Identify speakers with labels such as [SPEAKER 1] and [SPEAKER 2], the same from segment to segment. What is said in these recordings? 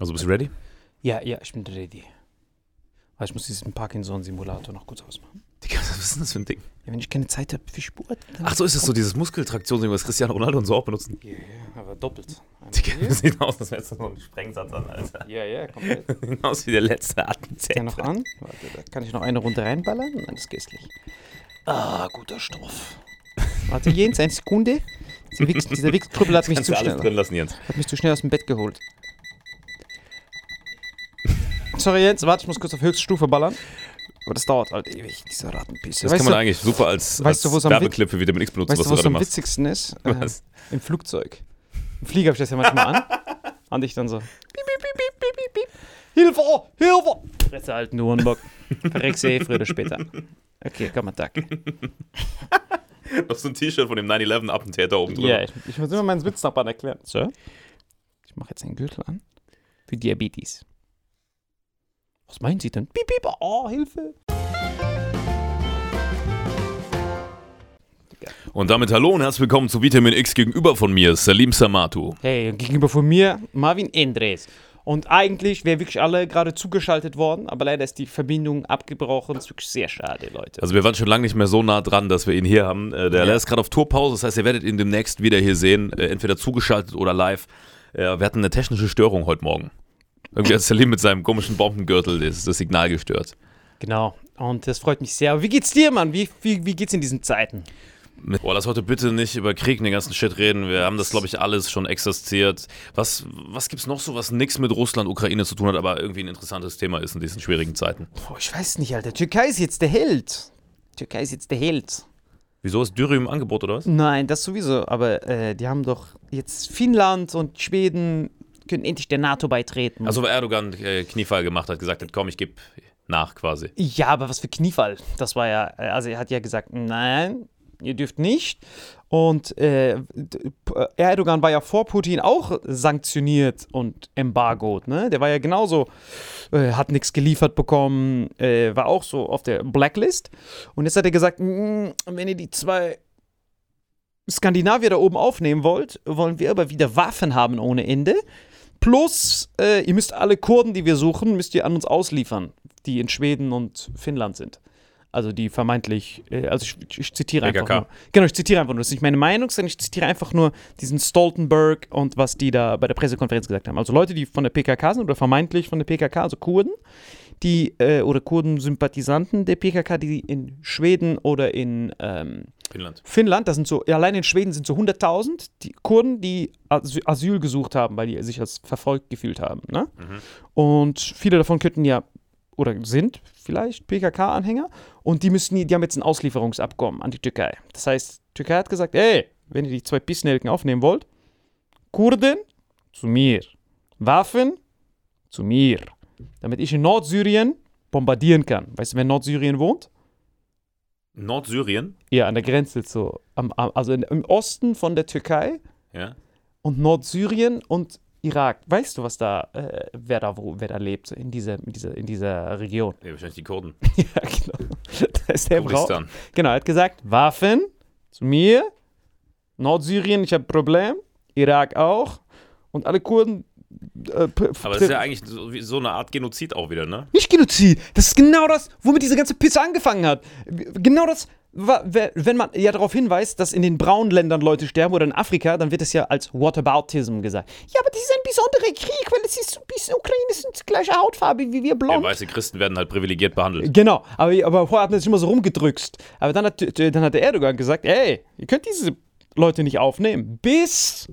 [SPEAKER 1] Also bist du ready?
[SPEAKER 2] Ja, ja, ich bin ready. Aber ich muss diesen Parkinson-Simulator noch kurz ausmachen.
[SPEAKER 1] Digga, was ist denn das für ein Ding?
[SPEAKER 2] Ja, wenn ich keine Zeit habe für Sport.
[SPEAKER 1] Ach so, ist das so dieses Muskeltraktionsding, was Cristiano Ronaldo und so auch benutzen?
[SPEAKER 2] Ja, ja, aber doppelt. Einmal
[SPEAKER 1] Digga, das sieht aus, als wärst du so ein Sprengsatz an, Alter.
[SPEAKER 2] Ja, ja, komplett.
[SPEAKER 1] Sieht aus wie der letzte
[SPEAKER 2] Der
[SPEAKER 1] Attenzähler.
[SPEAKER 2] noch an. Warte, da kann ich noch eine Runde reinballern und dann ist gestlich. Ah, guter Stoff. Warte, Jens, eine Sekunde. Dieser Wichs, dieser Wichstrüppel hat mich zu
[SPEAKER 1] alles
[SPEAKER 2] schnell,
[SPEAKER 1] drin lassen, Jens.
[SPEAKER 2] hat mich zu schnell aus dem Bett geholt. Sorry, Jens, warte, ich muss kurz auf Höchststufe ballern. Aber das dauert halt ewig, dieser Rattenpisse.
[SPEAKER 1] Das
[SPEAKER 2] weißt
[SPEAKER 1] kann man
[SPEAKER 2] du,
[SPEAKER 1] eigentlich super als,
[SPEAKER 2] weißt du,
[SPEAKER 1] als
[SPEAKER 2] am
[SPEAKER 1] Werbeclip für Vitamin X benutzen,
[SPEAKER 2] weißt
[SPEAKER 1] was
[SPEAKER 2] du,
[SPEAKER 1] du
[SPEAKER 2] was
[SPEAKER 1] gerade
[SPEAKER 2] am
[SPEAKER 1] machst.
[SPEAKER 2] witzigsten ist? Äh,
[SPEAKER 1] Was?
[SPEAKER 2] Im Flugzeug. Im Flieger habe ich das ja manchmal an. Und ich dann so. Piep, piep, piep, piep, piep, piep, piep. Hilfe! Hilfe! Fresse halt nur einen Bock. Verreckst eh früher oder später. Okay, komm mal, Tag.
[SPEAKER 1] Noch so ein T-Shirt von dem 9-11-Attentäter oben drüber.
[SPEAKER 2] Ja, ich, ich muss immer meinen Witznachbarn erklären. Sir? Ich mache jetzt einen Gürtel an. Für Diabetes. Was meinen Sie denn? Piep, piep, oh, Hilfe!
[SPEAKER 1] Und damit hallo und herzlich willkommen zu Vitamin X gegenüber von mir, Salim Samatu.
[SPEAKER 2] Hey, und gegenüber von mir Marvin Endres. Und eigentlich wären wirklich alle gerade zugeschaltet worden, aber leider ist die Verbindung abgebrochen. Das ist wirklich sehr schade, Leute.
[SPEAKER 1] Also wir waren schon lange nicht mehr so nah dran, dass wir ihn hier haben. Äh, Der
[SPEAKER 2] Ja.
[SPEAKER 1] ist gerade auf Tourpause, das heißt, ihr werdet ihn demnächst wieder hier sehen, äh, entweder zugeschaltet oder live. Äh, Wir hatten eine technische Störung heute Morgen. Irgendwie hat Salim mit seinem komischen Bombengürtel das, das Signal gestört.
[SPEAKER 2] Genau. Und das freut mich sehr. Aber wie geht's dir, Mann? Wie, wie, wie geht's in diesen Zeiten?
[SPEAKER 1] Boah, lass heute bitte nicht über Krieg und den ganzen Shit reden. Wir haben das, glaube ich, alles schon exerziert. Was, was gibt's noch so, was nichts mit Russland, Ukraine zu tun hat, aber irgendwie ein interessantes Thema ist in diesen schwierigen Zeiten?
[SPEAKER 2] Boah, ich weiß nicht, Alter. Türkei ist jetzt der Held. Türkei ist jetzt der Held.
[SPEAKER 1] Wieso ist Dürre im Angebot oder was?
[SPEAKER 2] Nein, das sowieso. Aber äh, die haben doch jetzt Finnland und Schweden können endlich der NATO beitreten.
[SPEAKER 1] Also, weil Erdogan äh, Kniefall gemacht hat, gesagt hat, komm, ich gebe nach quasi.
[SPEAKER 2] Ja, aber was für Kniefall. Das war ja, also er hat ja gesagt, nein, ihr dürft nicht.
[SPEAKER 3] Und äh, P- Erdogan war ja vor Putin auch sanktioniert und embargoed. Ne? Der war ja genauso, äh, hat nichts geliefert bekommen, äh, war auch so auf der Blacklist. Und jetzt hat er gesagt, "Mm, wenn ihr die zwei Skandinavier da oben aufnehmen wollt, wollen wir aber wieder Waffen haben ohne Ende. Plus, äh, ihr müsst alle Kurden, die wir suchen, müsst ihr an uns ausliefern, die in Schweden und Finnland sind. Also die vermeintlich, äh, also ich, ich zitiere einfach
[SPEAKER 4] PKK.
[SPEAKER 3] nur. Genau, ich zitiere einfach nur. Das ist nicht meine Meinung, sondern ich zitiere einfach nur diesen Stoltenberg und was die da bei der Pressekonferenz gesagt haben. Also Leute, die von der PKK sind oder vermeintlich von der PKK, also Kurden, die äh, oder Kurden-Sympathisanten der PKK, die in Schweden oder in ähm,
[SPEAKER 4] Finnland.
[SPEAKER 3] Finnland, das sind so, allein in Schweden sind so 100.000 die Kurden, die Asy- Asyl gesucht haben, weil die sich als verfolgt gefühlt haben. Ne? Und viele davon könnten ja oder sind vielleicht PKK-Anhänger und die müssen, die haben jetzt ein Auslieferungsabkommen an die Türkei. Das heißt, die Türkei hat gesagt, ey, wenn ihr die zwei Pissnelken aufnehmen wollt, Kurden zu mir, Waffen zu mir, damit ich in Nordsyrien bombardieren kann. Weißt du, wer in Nordsyrien wohnt?
[SPEAKER 4] Nordsyrien,
[SPEAKER 3] Ja, an der Grenze so, am, also im Osten von der Türkei
[SPEAKER 4] ja.
[SPEAKER 3] und Nordsyrien und Irak. Weißt du, was da, äh, wer da wo, wer da lebt in dieser, in dieser, in dieser Region?
[SPEAKER 4] ja. Wahrscheinlich die Kurden.
[SPEAKER 3] ja, genau. Da ist der Brauch.
[SPEAKER 4] Kurdistan.
[SPEAKER 3] Genau, er hat gesagt, Waffen zu mir, Nordsyrien, ich habe ein Problem, Irak auch und alle Kurden. Äh,
[SPEAKER 4] Aber das ist ja eigentlich so, so eine Art Genozid auch wieder, ne?
[SPEAKER 3] Nicht Genozid. Das ist genau das, womit diese ganze Pisse angefangen hat. Genau das, wenn man ja darauf hinweist, dass in den braunen Ländern Leute sterben oder in Afrika, dann wird es ja als Whataboutism gesagt. Ja, aber das ist ein besonderer Krieg, weil es ist so ein bisschen Ukraine ist die gleiche Hautfarbe wie wir
[SPEAKER 4] Ja,
[SPEAKER 3] blond.
[SPEAKER 4] weiße Christen werden halt privilegiert behandelt.
[SPEAKER 3] Genau, aber, aber vorher hat man sich immer so rumgedrückt. Aber dann hat, dann hat der Erdogan gesagt, ey, ihr könnt diese Leute nicht aufnehmen, bis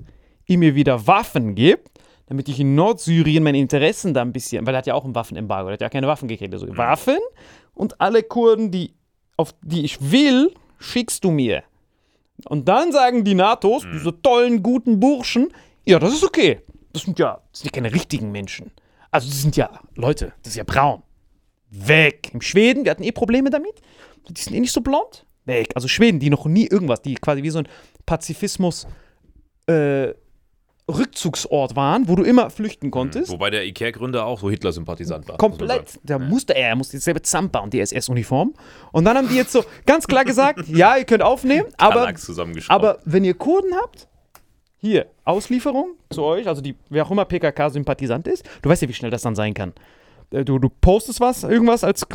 [SPEAKER 3] ihr mir wieder Waffen gebt, damit ich in Nordsyrien meine Interessen da ein bisschen, weil er hat ja auch ein Waffenembargo, er hat ja keine Waffen gekriegt. Also Waffen und alle Kurden, die, auf die ich will, schickst du mir. Und dann sagen die NATOs, diese tollen, guten Burschen, ja, das ist okay. Das sind ja, das sind ja keine richtigen Menschen. Also, das sind ja Leute, das ist ja braun. Weg. Im Schweden, wir hatten eh Probleme damit. Die sind eh nicht so blond. Weg. Also Schweden, die noch nie irgendwas, die quasi wie so ein Pazifismus äh, Rückzugsort waren, wo du immer flüchten konntest.
[SPEAKER 4] Wobei der Ikea-Gründer auch so Hitler-Sympathisant war.
[SPEAKER 3] Komplett. Da musste er, er musste dieselbe Zampa und die SS-Uniform. Und dann haben die jetzt so ganz klar gesagt, ja, ihr könnt aufnehmen, aber, aber wenn ihr Kurden habt, hier, Auslieferung zu euch, also die, wer auch immer PKK-Sympathisant ist, du weißt ja, wie schnell das dann sein kann. Äh, Du, du postest was, irgendwas als,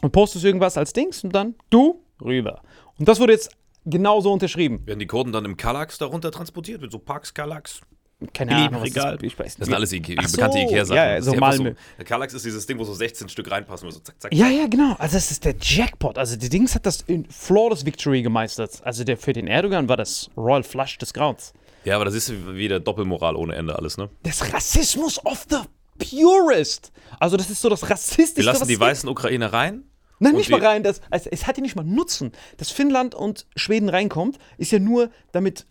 [SPEAKER 3] und postest irgendwas als Dings und dann du rüber. Und das wurde jetzt genauso unterschrieben.
[SPEAKER 4] Werden die Kurden dann im Kallax darunter transportiert? Mit so Parks Kallax?
[SPEAKER 3] Keine Ahnung, was
[SPEAKER 4] Regal.
[SPEAKER 3] das, ich weiß
[SPEAKER 4] Das sind
[SPEAKER 3] nicht.
[SPEAKER 4] alles Ike
[SPEAKER 3] Ach so,
[SPEAKER 4] bekannte Ikea-Sachen.
[SPEAKER 3] ja, so
[SPEAKER 4] ist
[SPEAKER 3] Malmö.
[SPEAKER 4] Der Kallax ist dieses Ding, wo so 16 Stück reinpassen. So zack, zack,
[SPEAKER 3] Ja, ja, genau. Also das ist der Jackpot. Also die Dings hat das in Flawless Victory gemeistert. Also der für den Erdogan war das Royal Flush des Grauens.
[SPEAKER 4] Ja, aber das ist wieder Doppelmoral ohne Ende alles, ne?
[SPEAKER 3] Das Rassismus of the purest. Also das ist so das
[SPEAKER 4] Wir
[SPEAKER 3] rassistischste,
[SPEAKER 4] lassen
[SPEAKER 3] was
[SPEAKER 4] die weißen Ukrainer rein.
[SPEAKER 3] Nein,
[SPEAKER 4] Und
[SPEAKER 3] nicht mal rein. Das, also es hat ja nicht mal Nutzen. Dass Finnland und Schweden reinkommt, ist ja nur, damit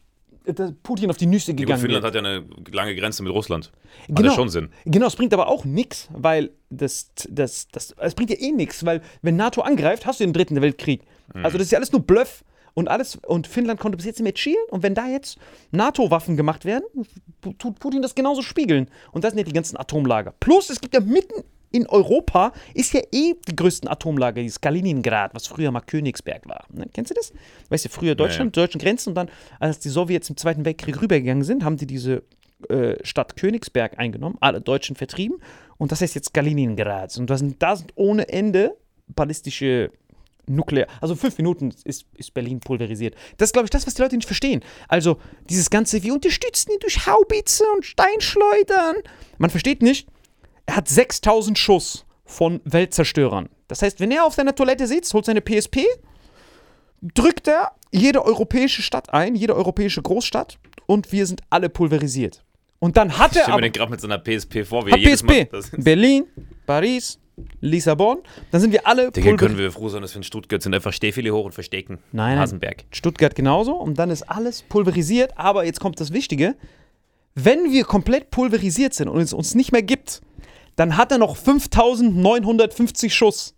[SPEAKER 3] äh, Putin auf die Nüsse
[SPEAKER 4] Ja,
[SPEAKER 3] gegangen
[SPEAKER 4] Finnland
[SPEAKER 3] wird.
[SPEAKER 4] hat ja eine lange Grenze mit Russland. Hat
[SPEAKER 3] Genau.
[SPEAKER 4] ja schon Sinn.
[SPEAKER 3] Genau, es bringt aber auch nichts, weil das, das, das, es bringt ja eh nichts, weil wenn NATO angreift, hast du den dritten Weltkrieg.
[SPEAKER 4] Mhm.
[SPEAKER 3] Also das ist ja alles nur Bluff und alles und Finnland konnte bis jetzt nicht mehr chillen und wenn da jetzt NATO-Waffen gemacht werden, tut Putin das genauso spiegeln und das sind ja die ganzen Atomlager. Plus es gibt ja mitten in Europa ist ja eh die größten Atomlager, dieses Kaliningrad, was früher mal Königsberg war. Ne? Kennst du das? Weißt du, früher Deutschland, deutschen Grenzen und dann, als die Sowjets im Zweiten Weltkrieg rübergegangen sind, haben die diese äh, Stadt Königsberg eingenommen, alle Deutschen vertrieben und das heißt jetzt Kaliningrad. Und da sind, da sind ohne Ende ballistische Nuklear. Also fünf Minuten ist, ist Berlin pulverisiert. Das ist, glaube ich, das, was die Leute nicht verstehen. Also dieses ganze, wir unterstützen ihn durch Haubitze und Steinschleudern. Man versteht nicht, er hat 6000 Schuss von Weltzerstörern. Das heißt, wenn er auf seiner Toilette sitzt, holt seine PSP, drückt er jede europäische Stadt ein, jede europäische Großstadt und wir sind alle pulverisiert. Und dann hat
[SPEAKER 4] Ich
[SPEAKER 3] er
[SPEAKER 4] stelle mir den gerade mit seiner PSP vor, wie er jedes.
[SPEAKER 3] PSP. Berlin, Paris, Lissabon. Dann sind wir alle
[SPEAKER 4] Digga, können wir froh sein, dass wir in Stuttgart sind. Einfach Stehfile hoch und verstecken.
[SPEAKER 3] Nein, nein.
[SPEAKER 4] Hasenberg.
[SPEAKER 3] Stuttgart genauso und dann ist alles pulverisiert. Aber jetzt kommt das Wichtige. Wenn wir komplett pulverisiert sind und es uns nicht mehr gibt, dann hat er noch 5950 Schuss.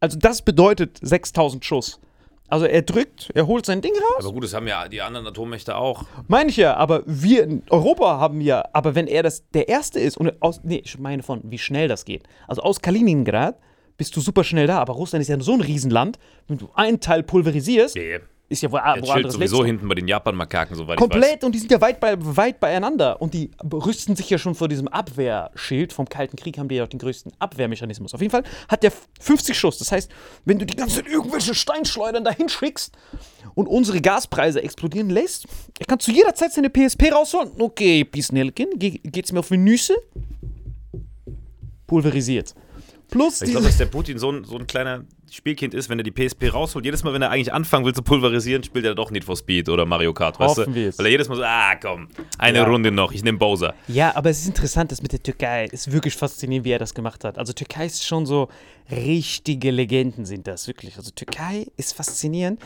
[SPEAKER 3] Also das bedeutet 6000 Schuss. Also er drückt, er holt sein Ding raus.
[SPEAKER 4] Aber gut, das haben ja die anderen Atommächte auch.
[SPEAKER 3] Meine ich ja, aber wir in Europa haben ja, aber wenn er das der Erste ist und aus, nee, ich meine von, wie schnell das geht. Also aus Kaliningrad bist du super schnell da, aber Russland ist ja so ein Riesenland, wenn du einen Teil pulverisierst,
[SPEAKER 4] Yeah.
[SPEAKER 3] Ist ja wo,
[SPEAKER 4] Der
[SPEAKER 3] wo
[SPEAKER 4] chillt sowieso
[SPEAKER 3] du.
[SPEAKER 4] hinten bei den Japan-Makaken, soweit ich weiß.
[SPEAKER 3] Komplett und die sind ja weit, bei, weit beieinander und die rüsten sich ja schon vor diesem Abwehrschild. Vom Kalten Krieg haben die ja auch den größten Abwehrmechanismus. Auf jeden Fall hat der 50 Schuss. Das heißt, wenn du die ganze Zeit irgendwelche Steinschleudern dahin schickst und unsere Gaspreise explodieren lässt, er kann zu jeder Zeit seine PSP rausholen. Okay, Pisnelken, ge geht's mir auf die Nüsse? Pulverisiert. Plus
[SPEAKER 4] Ich glaube, dass der Putin so ein, so ein kleiner Spielkind ist, wenn er die PSP rausholt. Jedes Mal, wenn er eigentlich anfangen will zu pulverisieren, spielt er doch Need for Speed oder Mario Kart, weißt
[SPEAKER 3] Hoffen
[SPEAKER 4] du? Weil er jedes Mal so, ah komm, eine
[SPEAKER 3] Ja.
[SPEAKER 4] Runde noch, ich nehme Bowser.
[SPEAKER 3] Ja, aber es ist interessant, das mit der Türkei ist wirklich faszinierend, wie er das gemacht hat. Also Türkei ist schon so richtige Legenden sind das wirklich. Also Türkei ist faszinierend,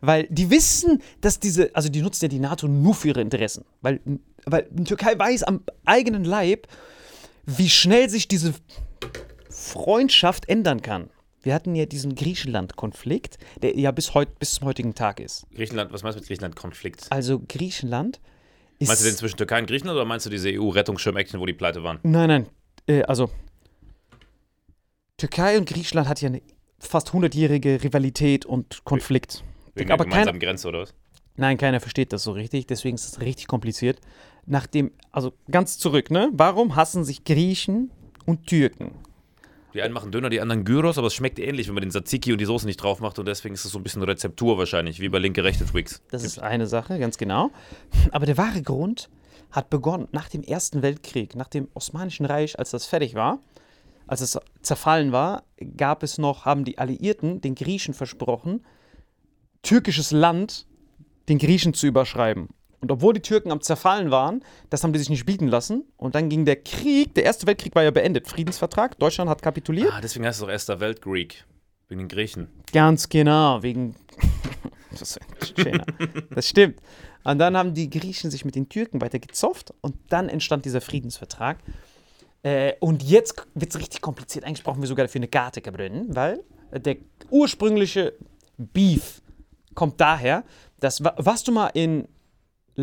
[SPEAKER 3] weil die wissen, dass diese, also die nutzt ja die NATO nur für ihre Interessen, weil, weil die Türkei weiß am eigenen Leib, wie schnell sich diese Freundschaft ändern kann. Wir hatten ja diesen Griechenland-Konflikt, der ja bis, heut, bis zum heutigen Tag ist.
[SPEAKER 4] Griechenland, was meinst du mit Griechenland? Konflikt?
[SPEAKER 3] Also Griechenland ist.
[SPEAKER 4] Meinst du den zwischen Türkei und Griechenland oder meinst du diese EU-Rettungsschirm-Action, wo die pleite waren?
[SPEAKER 3] Nein, nein. Äh, also, Türkei und Griechenland hat ja eine fast 100-jährige Rivalität und Konflikt.
[SPEAKER 4] Wegen der
[SPEAKER 3] Aber kein,
[SPEAKER 4] gemeinsamen Grenze oder was?
[SPEAKER 3] nein, keiner versteht das so richtig, deswegen ist es richtig kompliziert. Nachdem, also ganz zurück, ne? Warum hassen sich Griechen und Türken?
[SPEAKER 4] Die einen machen Döner, die anderen Gyros, aber es schmeckt ähnlich, wenn man den Tzatziki und die Soße nicht drauf macht und deswegen ist es so ein bisschen Rezeptur wahrscheinlich, wie bei linke, rechte Twix.
[SPEAKER 3] Das ist eine Sache, ganz genau. Aber der wahre Grund hat begonnen nach dem Ersten Weltkrieg, nach dem Osmanischen Reich, als das fertig war, als es zerfallen war, gab es noch, haben die Alliierten den Griechen versprochen, türkisches Land den Griechen zu überschreiben. Und obwohl die Türken am Zerfallen waren, das haben die sich nicht bieten lassen. Und dann ging der Krieg, der Erste Weltkrieg war ja beendet, Friedensvertrag, Deutschland hat kapituliert.
[SPEAKER 4] Ah, deswegen heißt es auch Erster Weltgreek. Wegen den Griechen.
[SPEAKER 3] Ganz genau, wegen. das, das stimmt. Und dann haben die Griechen sich mit den Türken weiter gezofft und dann entstand dieser Friedensvertrag. Äh, und jetzt wird es richtig kompliziert. Eigentlich brauchen wir sogar dafür eine Karte gebrünnen, weil der ursprüngliche Beef kommt daher, dass. wa- Warst du mal in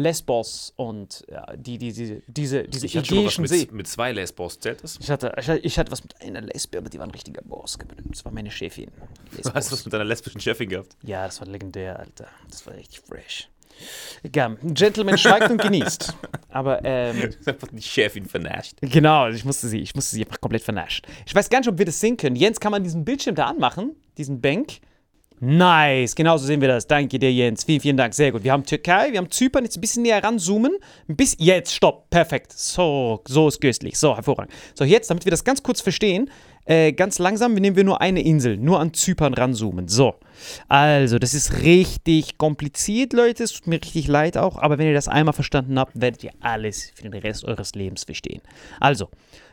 [SPEAKER 3] Lesbos und ja, die, die, die, diese, diese
[SPEAKER 4] Ich hatte schon was
[SPEAKER 3] Ägäischen See?
[SPEAKER 4] mit, mit zwei Lesbos, zählt das?
[SPEAKER 3] Ich hatte, ich, hatte, ich hatte was mit einer Lesbe, aber die war ein richtiger Boss. Das war meine Chefin.
[SPEAKER 4] Du hast was mit deiner lesbischen Chefin gehabt.
[SPEAKER 3] Ja, das war legendär, Alter. Das war richtig fresh. Egal, ein Gentleman schweigt und genießt. Aber, ähm,
[SPEAKER 4] einfach die Chefin vernascht.
[SPEAKER 3] genau, ich musste sie, ich musste sie einfach komplett vernaschen. Ich weiß gar nicht, ob wir das sehen können. Jens, kann man diesen Bildschirm da anmachen? Diesen Bank? Nice, genau so sehen wir das. Danke dir, Jens. Vielen, vielen Dank. Sehr gut. Wir haben Türkei, wir haben Zypern. Jetzt ein bisschen näher ranzoomen. Bisschen, jetzt, stopp. Perfekt. So, so ist köstlich. So, hervorragend. So, jetzt, damit wir das ganz kurz verstehen, äh, ganz langsam nehmen wir nur eine Insel, nur an Zypern ranzoomen. So, also, das ist richtig kompliziert, Leute. Es tut mir richtig leid auch. Aber wenn ihr das einmal verstanden habt, werdet ihr alles für den Rest eures Lebens verstehen. Also,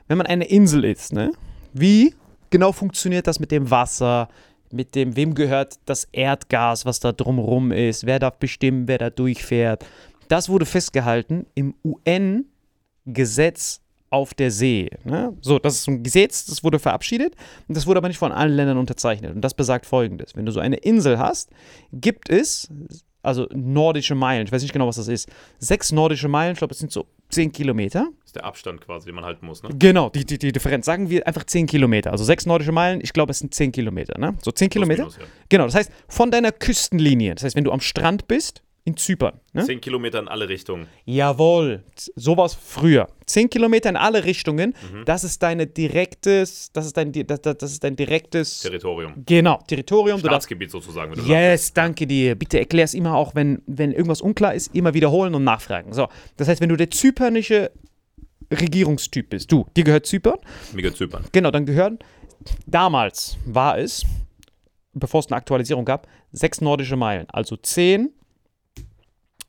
[SPEAKER 3] wenn man eine Insel ist, ne? Wie genau funktioniert das mit dem Wasser? Mit dem, wem gehört das Erdgas, was da drumrum ist? Wer darf bestimmen, wer da durchfährt? Das wurde festgehalten im UN-Gesetz auf der See. Ne? So, das ist ein Gesetz, das wurde verabschiedet und das wurde aber nicht von allen Ländern unterzeichnet. Und das besagt folgendes: Wenn du so eine Insel hast, gibt es, also nordische Meilen, ich weiß nicht genau, was das ist, sechs nordische Meilen, ich glaube, es sind so zehn Kilometer.
[SPEAKER 4] Das ist der Abstand quasi, den man halten muss, ne?
[SPEAKER 3] Genau, die, die, die Differenz. Sagen wir einfach 10 Kilometer. Also sechs nordische Meilen, ich glaube, es sind 10 Kilometer. Ne? So 10 Kilometer?
[SPEAKER 4] minus, ja.
[SPEAKER 3] Genau, das heißt, von deiner Küstenlinie, das heißt, wenn du am Strand bist, in Zypern. Ne?
[SPEAKER 4] Zehn Kilometer in alle Richtungen.
[SPEAKER 3] Jawohl, so war es früher. 10 Kilometer in alle Richtungen,
[SPEAKER 4] Mhm.
[SPEAKER 3] das ist deine direktes, das ist dein, das, das ist dein direktes,
[SPEAKER 4] Territorium.
[SPEAKER 3] genau, Territorium. Du darfst,
[SPEAKER 4] Staatsgebiet sozusagen,
[SPEAKER 3] yes, danke dir. Bitte erklär es immer auch, wenn, wenn irgendwas unklar ist, immer wiederholen und nachfragen. So, das heißt, wenn du der zypernische Regierungstyp bist, du, dir gehört Zypern,
[SPEAKER 4] sagst. Mega Zypern.
[SPEAKER 3] Genau, dann gehören, damals war es, bevor es eine Aktualisierung gab, sechs nordische Meilen. Also zehn,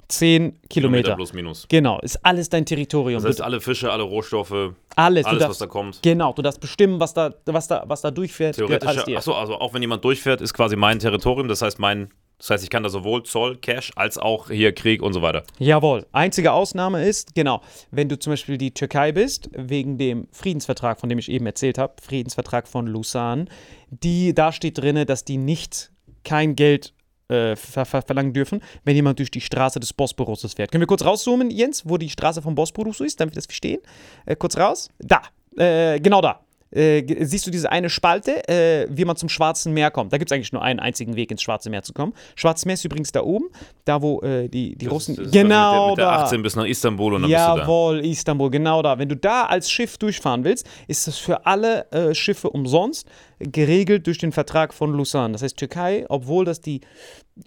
[SPEAKER 3] zehn Kilometer.
[SPEAKER 4] plus minus.
[SPEAKER 3] Genau, ist alles dein Territorium.
[SPEAKER 4] Das heißt, alle Fische, alle Rohstoffe,
[SPEAKER 3] alles,
[SPEAKER 4] alles, was
[SPEAKER 3] darfst,
[SPEAKER 4] da kommt.
[SPEAKER 3] genau, du darfst bestimmen, was da, was da, was da durchfährt.
[SPEAKER 4] Theoretisch, achso, also auch wenn jemand durchfährt, ist quasi mein Territorium. Das heißt, mein, das heißt, ich kann da sowohl Zoll, Cash, als auch hier Krieg und so weiter.
[SPEAKER 3] Jawohl. Einzige Ausnahme ist, genau, wenn du zum Beispiel die Türkei bist, wegen dem Friedensvertrag, von dem ich eben erzählt habe, Friedensvertrag von Lausanne, die, da steht drin, dass die nicht kein Geld äh, ver ver verlangen dürfen, wenn jemand durch die Straße des Bosporuses fährt. Können wir kurz rauszoomen, Jens, wo die Straße vom Bosporus ist, damit wir das verstehen? Äh, kurz raus. Da. Äh, genau da. Äh, siehst du diese eine Spalte, äh, wie man zum Schwarzen Meer kommt. Da gibt es eigentlich nur einen einzigen Weg, ins Schwarze Meer zu kommen. Schwarzes Meer ist übrigens da oben, da wo die, die Russen.
[SPEAKER 4] Ist
[SPEAKER 3] genau
[SPEAKER 4] mit der, mit der
[SPEAKER 3] da.
[SPEAKER 4] 18 bis nach Istanbul und dann bist du da.
[SPEAKER 3] Jawohl, Istanbul, genau da. Wenn du da als Schiff durchfahren willst, ist das für alle Schiffe umsonst geregelt durch den Vertrag von Lausanne. Das heißt, Türkei, obwohl das die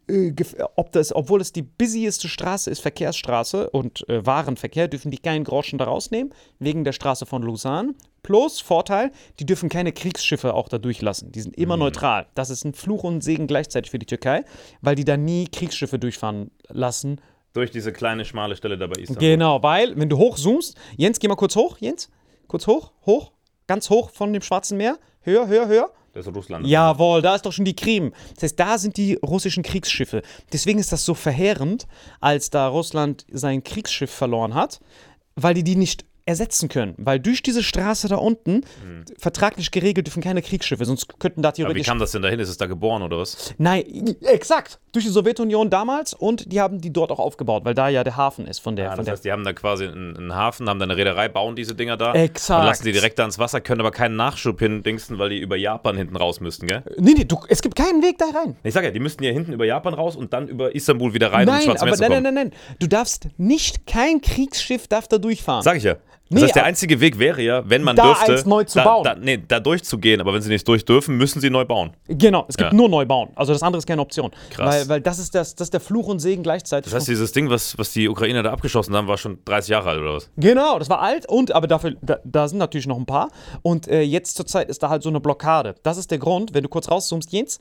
[SPEAKER 3] äh, ob das, obwohl es die busieste Straße ist, Verkehrsstraße und äh, Warenverkehr, dürfen die keinen Groschen da rausnehmen, wegen der Straße von Lausanne. Plus Vorteil, die dürfen keine Kriegsschiffe auch da durchlassen. Die sind immer neutral. Das ist ein Fluch und Segen gleichzeitig für die Türkei, weil die da nie Kriegsschiffe durchfahren lassen
[SPEAKER 4] Durch diese kleine, schmale Stelle da bei Istanbul.
[SPEAKER 3] Genau, weil, wenn du hochzoomst, Jens, geh mal kurz hoch, Jens. Kurz hoch, hoch, ganz hoch von dem Schwarzen Meer. Höher, höher, höher.
[SPEAKER 4] Das ist Russland.
[SPEAKER 3] Jawohl, da ist doch schon die Krim. Das heißt, da sind die russischen Kriegsschiffe. Deswegen ist das so verheerend, als da Russland sein Kriegsschiff verloren hat, weil die die nicht ersetzen können. Weil durch diese Straße da unten, vertraglich geregelt, dürfen keine Kriegsschiffe, sonst könnten da
[SPEAKER 4] Aber wie
[SPEAKER 3] theoretisch
[SPEAKER 4] kam das denn dahin? Ist es da geboren oder was?
[SPEAKER 3] Nein, exakt. Durch die Sowjetunion damals und die haben die dort auch aufgebaut, weil da ja der Hafen ist von der.
[SPEAKER 4] Ja,
[SPEAKER 3] von
[SPEAKER 4] das
[SPEAKER 3] der
[SPEAKER 4] heißt, die haben da quasi einen, einen Hafen, haben da eine Reederei, bauen diese Dinger da
[SPEAKER 3] Exakt.
[SPEAKER 4] und lassen die direkt da ins Wasser, können aber keinen Nachschub hindingsten, weil die über Japan hinten raus müssten, gell?
[SPEAKER 3] nee, nee, du, es gibt keinen Weg da rein.
[SPEAKER 4] Ich sag ja, die müssten ja hinten über Japan raus und dann über Istanbul wieder rein, um ins
[SPEAKER 3] Nein,
[SPEAKER 4] Schwarze Meer
[SPEAKER 3] nein, nein, nein, nein. Du darfst nicht, kein Kriegsschiff darf da durchfahren.
[SPEAKER 4] Sag ich ja. Das
[SPEAKER 3] Nee,
[SPEAKER 4] heißt, der
[SPEAKER 3] aber-
[SPEAKER 4] einzige Weg wäre ja, wenn man
[SPEAKER 3] Da
[SPEAKER 4] dürfte,
[SPEAKER 3] eins neu zu
[SPEAKER 4] da,
[SPEAKER 3] bauen.
[SPEAKER 4] Da, nee, da durchzugehen, aber wenn sie nicht durch dürfen, müssen sie neu bauen.
[SPEAKER 3] Genau, es gibt
[SPEAKER 4] Ja.
[SPEAKER 3] nur Neubauen. Also das andere ist keine Option.
[SPEAKER 4] Krass.
[SPEAKER 3] Weil, weil das, ist das, das ist der Fluch und Segen gleichzeitig.
[SPEAKER 4] Das heißt, dieses Ding, was, was die Ukrainer da abgeschossen haben, war schon 30 Jahre alt oder was?
[SPEAKER 3] Genau, das war alt und aber dafür, da, da sind natürlich noch ein paar. Und äh, jetzt zurzeit ist da halt so eine Blockade. Das ist der Grund, wenn du kurz rauszoomst, Jens.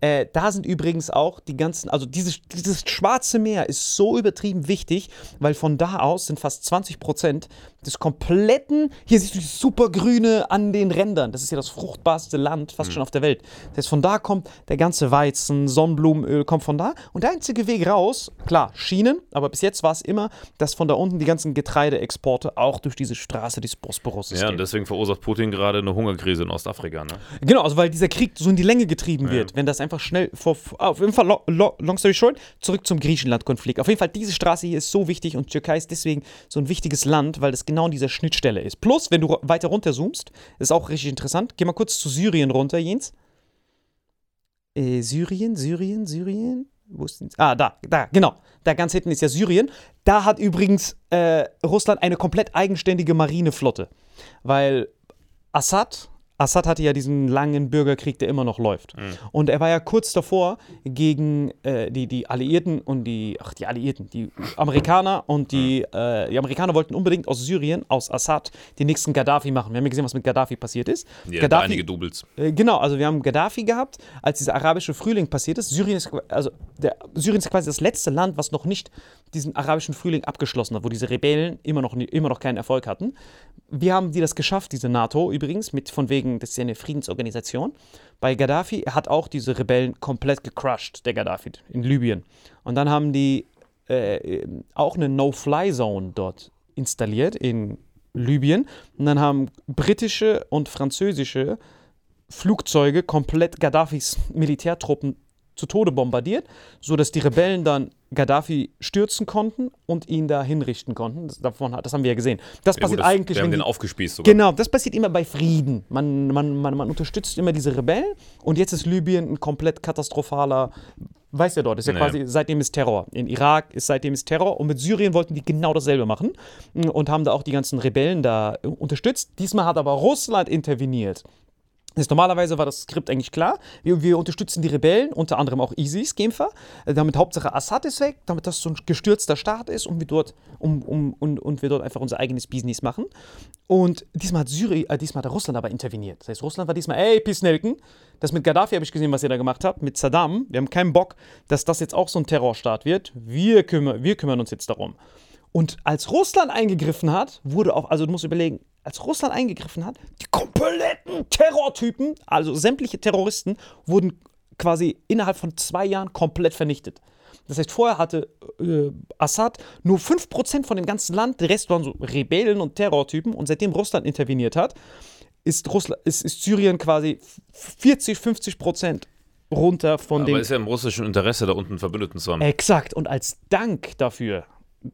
[SPEAKER 3] Äh, da sind übrigens auch die ganzen, also dieses, dieses Schwarze Meer ist so übertrieben wichtig, weil von da aus sind fast 20 Prozent des kompletten, hier siehst du die supergrüne an den Rändern, das ist ja das fruchtbarste Land fast schon auf der Welt. Das heißt, von da kommt der ganze Weizen, Sonnenblumenöl kommt von da. Und der einzige Weg raus, klar, Schienen, aber bis jetzt war es immer, dass von da unten die ganzen Getreideexporte auch durch diese Straße des Bosporus
[SPEAKER 4] Ja, und deswegen verursacht Putin gerade eine Hungerkrise in Ostafrika, ne?
[SPEAKER 3] Genau, also weil dieser Krieg so in die Länge getrieben wird, wenn das einfach schnell vor. Auf jeden Fall, lo, lo, long story short, zurück zum Griechenland-Konflikt. Auf jeden Fall, diese Straße hier ist so wichtig und Türkei ist deswegen so ein wichtiges Land, weil das genau an dieser Schnittstelle ist. Plus, wenn du weiter runter zoomst, ist auch richtig interessant. Geh mal kurz zu Syrien runter, Jens. Äh, Syrien, Syrien, Syrien. Wo ist denn? Ah, da, da, genau. Da ganz hinten ist ja Syrien. Da hat übrigens äh, Russland eine komplett eigenständige Marineflotte. Weil Assad, Assad hatte ja diesen langen Bürgerkrieg, der immer noch läuft. Und er war ja kurz davor gegen äh, die, die Alliierten und die, ach, die Alliierten, die Amerikaner und die, äh, die Amerikaner wollten unbedingt aus Syrien, aus Assad, den nächsten Gaddafi machen. Wir haben ja gesehen, was mit Gaddafi passiert ist.
[SPEAKER 4] Ja,
[SPEAKER 3] Gaddafi,
[SPEAKER 4] einige Doubles.
[SPEAKER 3] äh, Genau, also wir haben Gaddafi gehabt, als dieser arabische Frühling passiert ist. Syrien ist, also der, Syrien ist quasi das letzte Land, was noch nicht diesen arabischen Frühling abgeschlossen hat, wo diese Rebellen immer noch, immer noch keinen Erfolg hatten. Wir haben die das geschafft, diese NATO übrigens, mit von wegen, das ist ja eine Friedensorganisation. Bei Gaddafi, hat auch diese Rebellen komplett gecrushed, der Gaddafi in Libyen. Und dann haben die äh, auch eine No-Fly-Zone dort installiert in Libyen. Und dann haben britische und französische Flugzeuge komplett Gaddafis Militärtruppen zu Tode bombardiert, sodass die Rebellen dann Gaddafi stürzen konnten und ihn da hinrichten konnten. Das, davon, das haben wir ja gesehen. Das
[SPEAKER 4] Ja,
[SPEAKER 3] passiert
[SPEAKER 4] das,
[SPEAKER 3] eigentlich,
[SPEAKER 4] wir haben den aufgespießt sogar.
[SPEAKER 3] Genau, das passiert immer bei Frieden. Man, man, man, man unterstützt immer diese Rebellen und jetzt ist Libyen ein komplett katastrophaler, weiß ja dort, ist ja
[SPEAKER 4] Nee.
[SPEAKER 3] quasi, seitdem ist Terror. In Irak ist seitdem ist Terror und mit Syrien wollten die genau dasselbe machen und haben da auch die ganzen Rebellen da unterstützt. Diesmal hat aber Russland interveniert. Heißt, normalerweise war das Skript eigentlich klar. Wir, wir unterstützen die Rebellen, unter anderem auch ISIS, Kämpfer, äh, damit Hauptsache Assad ist weg, damit das so ein gestürzter Staat ist und wir dort, um, um, und, und wir dort einfach unser eigenes Business machen. Und diesmal hat, Syri, äh, diesmal hat Russland aber interveniert. Das heißt, Russland war diesmal, ey, Pisnelken, das mit Gaddafi habe ich gesehen, was ihr da gemacht habt, mit Saddam. Wir haben keinen Bock, dass das jetzt auch so ein Terrorstaat wird. Wir, kümmer, wir kümmern uns jetzt darum. Und als Russland eingegriffen hat, wurde auch, also du musst überlegen, als Russland eingegriffen hat, die kompletten Terrortypen, also sämtliche Terroristen, wurden quasi innerhalb von zwei Jahren komplett vernichtet. Das heißt, vorher hatte äh, Assad nur 5% von dem ganzen Land, der Rest waren so Rebellen und Terrortypen. Und seitdem Russland interveniert hat, ist, Russland, ist, ist Syrien quasi 40, 50 Prozent runter von
[SPEAKER 4] Aber
[SPEAKER 3] dem
[SPEAKER 4] ist ja im russischen Interesse, da unten Verbündeten zu haben.
[SPEAKER 3] Exakt. Und als Dank dafür,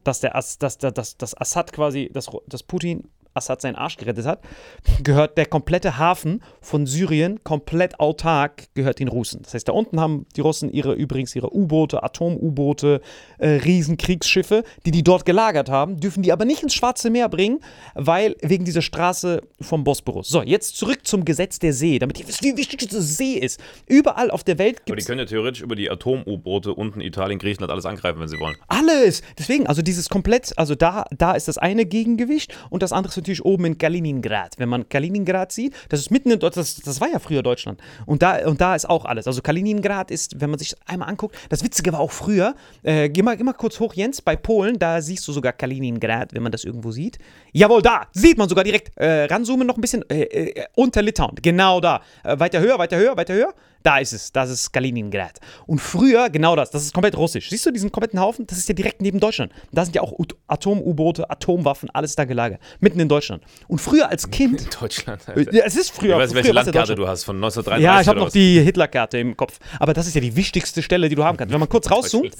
[SPEAKER 3] dass der As, dass, dass, dass, dass Assad quasi, dass, dass Putin Assad seinen Arsch gerettet hat, gehört der komplette Hafen von Syrien komplett autark, gehört den Russen. Das heißt, da unten haben die Russen ihre übrigens ihre U-Boote, Atom-U-Boote, äh, Riesenkriegsschiffe, die die dort gelagert haben, dürfen die aber nicht ins Schwarze Meer bringen, weil wegen dieser Straße vom Bosporus. So, jetzt zurück zum Gesetz der See, damit ihr wisst, wie wichtig diese See ist. Überall auf der Welt
[SPEAKER 4] Aber
[SPEAKER 3] gibt
[SPEAKER 4] die
[SPEAKER 3] es
[SPEAKER 4] können ja theoretisch über die Atom-U-Boote unten Italien, Griechenland alles angreifen, wenn sie wollen.
[SPEAKER 3] Alles! Deswegen, also dieses komplett, also da, da ist das eine Gegengewicht und das andere ist natürlich oben in Kaliningrad. Wenn man Kaliningrad sieht, das ist mitten in Deutschland, das, das war ja früher Deutschland. Und da, und da ist auch alles. Also Kaliningrad ist, wenn man sich einmal anguckt, das Witzige war auch früher, äh, geh, mal, geh mal kurz hoch, Jens, bei Polen, da siehst du sogar Kaliningrad, wenn man das irgendwo sieht. Jawohl, da sieht man sogar direkt, äh, ranzoomen noch ein bisschen, äh, äh, unter Litauen, genau da. Äh, weiter höher, weiter höher, weiter höher. Da ist es, das ist Kaliningrad. Und früher, genau das, das ist komplett russisch. Siehst du diesen kompletten Haufen? Das ist ja direkt neben Deutschland. Da sind ja auch Atom-U-Boote, Atomwaffen, alles da gelagert. Mitten in Deutschland. Und früher als Kind.
[SPEAKER 4] Deutschland.
[SPEAKER 3] Äh, ja, es ist früher.
[SPEAKER 4] Ich weiß,
[SPEAKER 3] früher
[SPEAKER 4] welche
[SPEAKER 3] ja
[SPEAKER 4] Landkarte du hast, von 1933
[SPEAKER 3] Ja, ich habe noch die Hitlerkarte im Kopf. Aber das ist ja die wichtigste Stelle, die du haben kannst. Wenn man kurz rauszoomt,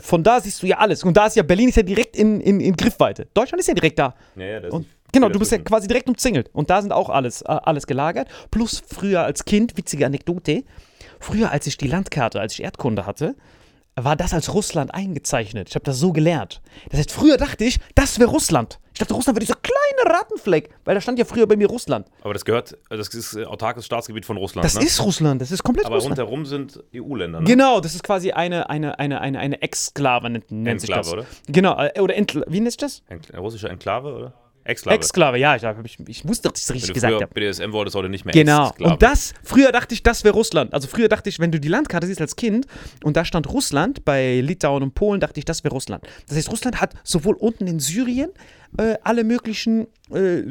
[SPEAKER 3] von da siehst du ja alles. Und da ist ja Berlin ist ja direkt in, in, in Griffweite. Deutschland ist ja direkt da.
[SPEAKER 4] Ja, ja, das
[SPEAKER 3] Und
[SPEAKER 4] ist-
[SPEAKER 3] genau, du bist ja quasi direkt umzingelt. Und da sind auch alles, äh, alles gelagert. Plus früher als Kind, witzige Anekdote, früher als ich die Landkarte, als ich Erdkunde hatte, war das als Russland eingezeichnet. Ich habe das so gelernt. Das heißt, früher dachte ich, das wäre Russland. Ich dachte, Russland wäre dieser kleine Rattenfleck, weil da stand ja früher bei mir Russland.
[SPEAKER 4] Aber das gehört, das ist autarkes Staatsgebiet von Russland.
[SPEAKER 3] Das
[SPEAKER 4] ne?
[SPEAKER 3] ist Russland, das ist komplett
[SPEAKER 4] Aber
[SPEAKER 3] Russland.
[SPEAKER 4] rundherum sind EU-Länder. Ne?
[SPEAKER 3] Genau, das ist quasi eine, eine, eine, eine, eine Exklave, nennt, nennt sich das.
[SPEAKER 4] Enklave, oder?
[SPEAKER 3] Genau, äh, oder Entla wie nennt sich das?
[SPEAKER 4] Enkl- russische Enklave, oder? Exklave.
[SPEAKER 3] Exklave, ja, ich, ich, ich wusste, dass ich es richtig gesagt habe.
[SPEAKER 4] BDSM wolltest, heute nicht mehr
[SPEAKER 3] Genau.
[SPEAKER 4] Exklave.
[SPEAKER 3] Und das, früher dachte ich, das wäre Russland. Also früher dachte ich, wenn du die Landkarte siehst als Kind und da stand Russland, bei Litauen und Polen dachte ich, das wäre Russland. Das heißt, Russland hat sowohl unten in Syrien äh, alle möglichen äh,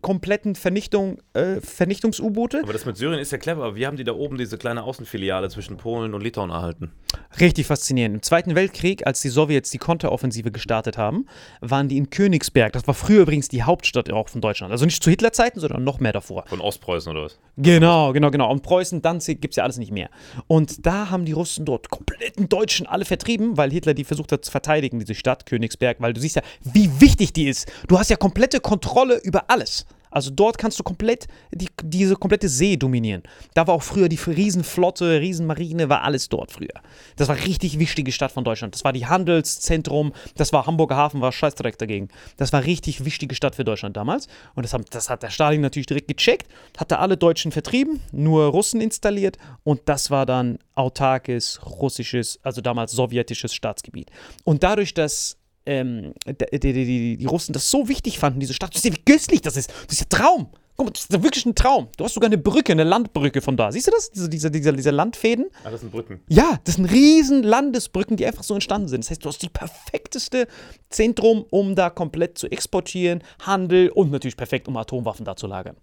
[SPEAKER 3] kompletten Vernichtung, äh, Vernichtungs-U-Boote.
[SPEAKER 4] Aber das mit Syrien ist ja clever. aber Wie haben die da oben diese kleine Außenfiliale zwischen Polen und Litauen erhalten?
[SPEAKER 3] Richtig faszinierend. Im Zweiten Weltkrieg, als die Sowjets die Konteroffensive gestartet haben, waren die in Königsberg. Das war früher übrigens die Hauptstadt auch von Deutschland. Also nicht zu Hitlerzeiten, sondern noch mehr davor.
[SPEAKER 4] Von Ostpreußen oder was?
[SPEAKER 3] Genau, genau, genau. Und Preußen, Danzig gibt es ja alles nicht mehr. Und da haben die Russen dort kompletten Deutschen alle vertrieben, weil Hitler die versucht hat zu verteidigen, diese Stadt Königsberg, weil du siehst ja, wie wichtig die ist. Du hast ja komplette Kontrolle über alles. Also dort kannst du komplett die, diese komplette See dominieren. Da war auch früher die Riesenflotte, Riesenmarine, war alles dort früher. Das war richtig wichtige Stadt von Deutschland. Das war die Handelszentrum, das war Hamburger Hafen, war scheißdreck dagegen. Das war richtig wichtige Stadt für Deutschland damals. Und das, haben, das hat der Stalin natürlich direkt gecheckt, hat da alle Deutschen vertrieben, nur Russen installiert und das war dann autarkes russisches, also damals sowjetisches Staatsgebiet. Und dadurch, dass ähm, die, die, die, die Russen das so wichtig fanden, diese Stadt. Du siehst ja, wie göstlich das ist. Das ist ja Traum. Guck mal, das ist wirklich ein Traum. Du hast sogar eine Brücke, eine Landbrücke von da. Siehst du das? Diese, diese, diese, diese Landfäden?
[SPEAKER 4] Ah, das sind Brücken.
[SPEAKER 3] Ja, das sind riesen Landesbrücken, die einfach so entstanden sind. Das heißt, du hast die perfekteste Zentrum, um da komplett zu exportieren, Handel und natürlich perfekt, um Atomwaffen da zu lagern.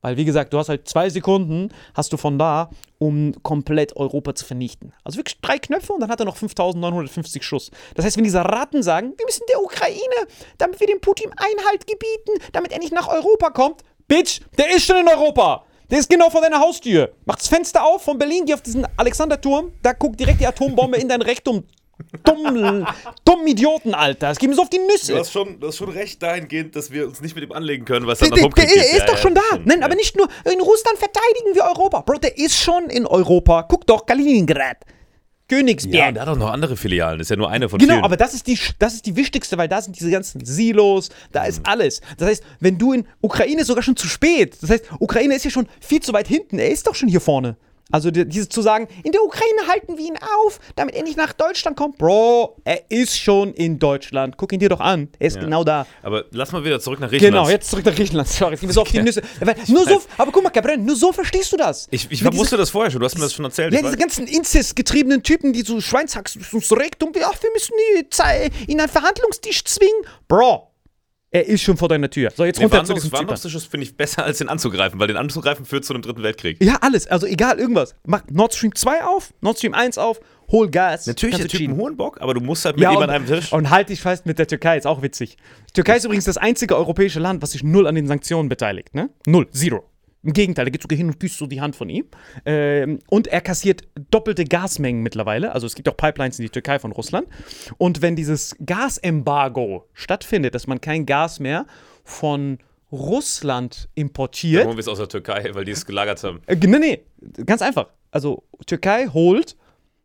[SPEAKER 3] Weil, wie gesagt, du hast halt zwei Sekunden, hast du von da, um komplett Europa zu vernichten. Also wirklich drei Knöpfe und dann hat er noch 5950 Schuss. Das heißt, wenn diese Ratten sagen, wir müssen der Ukraine, damit wir dem Putin Einhalt gebieten, damit er nicht nach Europa kommt, Bitch, der ist schon in Europa. Der ist genau vor deiner Haustür. Mach das Fenster auf von Berlin, geh auf diesen Alexanderturm, da guckt direkt die Atombombe in dein Rektum. Dumm, dumm Idioten, Alter. Es geht mir so auf die Nüsse.
[SPEAKER 4] Du hast, schon, du hast schon recht dahingehend, dass wir uns nicht mit ihm anlegen können, was dann
[SPEAKER 3] der, der, der ist doch schon da.
[SPEAKER 4] stimmt,
[SPEAKER 3] Nein,
[SPEAKER 4] ja.
[SPEAKER 3] aber nicht nur in Russland verteidigen wir Europa. Bro, der ist schon in Europa. Guck doch, Kaliningrad. Königsberg.
[SPEAKER 4] Ja, der hat auch noch andere Filialen. Das ist ja nur eine von
[SPEAKER 3] Genau,
[SPEAKER 4] vielen.
[SPEAKER 3] aber das ist, die, das ist die wichtigste, weil da sind diese ganzen Silos, da ist alles. Das heißt, wenn du in Ukraine ist sogar schon zu spät. Das heißt, Ukraine ist ja schon viel zu weit hinten. Er ist doch schon hier vorne. Also die- dieses zu sagen, in der Ukraine halten wir ihn auf, damit er nicht nach Deutschland kommt. Bro, er ist schon in Deutschland. Guck ihn dir doch an. Er ist
[SPEAKER 4] Ja.
[SPEAKER 3] genau da.
[SPEAKER 4] aber lass mal wieder zurück nach Griechenland.
[SPEAKER 3] Genau, jetzt zurück nach Griechenland. Sorry, geht mir so auf die Nüsse. Nur so, aber guck mal, Cabren, nur so verstehst du das.
[SPEAKER 4] Ich, ich wusste das vorher schon, du hast mir das schon erzählt.
[SPEAKER 3] ja,
[SPEAKER 4] ich
[SPEAKER 3] diese ganzen Inzest-getriebenen Typen, die so Schweinshax uns direkt um, ach, wir müssen die ihn an einen Verhandlungstisch zwingen. Bro, er ist schon vor deiner Tür. So, jetzt
[SPEAKER 4] Den
[SPEAKER 3] runter zu
[SPEAKER 4] Warnungs-
[SPEAKER 3] Zypern.
[SPEAKER 4] Warnungsschuss finde ich besser, als den anzugreifen, weil den anzugreifen führt zu einem dritten Weltkrieg.
[SPEAKER 3] Ja, alles. Also egal, irgendwas. Mach Nord Stream 2 auf, Nord Stream 1 auf, hol Gas.
[SPEAKER 4] Natürlich der Typ einen hohen Bock, aber du musst halt mit
[SPEAKER 3] Ja,
[SPEAKER 4] an einem Tisch.
[SPEAKER 3] und halt dich fest mit der Türkei, ist auch witzig. Die Türkei ist übrigens das einzige europäische Land, was sich null an den Sanktionen beteiligt, ne? Null, zero. Im Gegenteil, er geht sogar hin und büßt so die Hand von ihm. Ähm, und er kassiert doppelte Gasmengen mittlerweile. Also es gibt auch Pipelines in die Türkei von Russland. Und wenn dieses Gasembargo stattfindet, dass man kein Gas mehr von Russland
[SPEAKER 4] Dann
[SPEAKER 3] importiert.
[SPEAKER 4] holen wir es aus der Türkei, weil die es gelagert haben.
[SPEAKER 3] Äh, nee, nee, ganz einfach. Also Türkei holt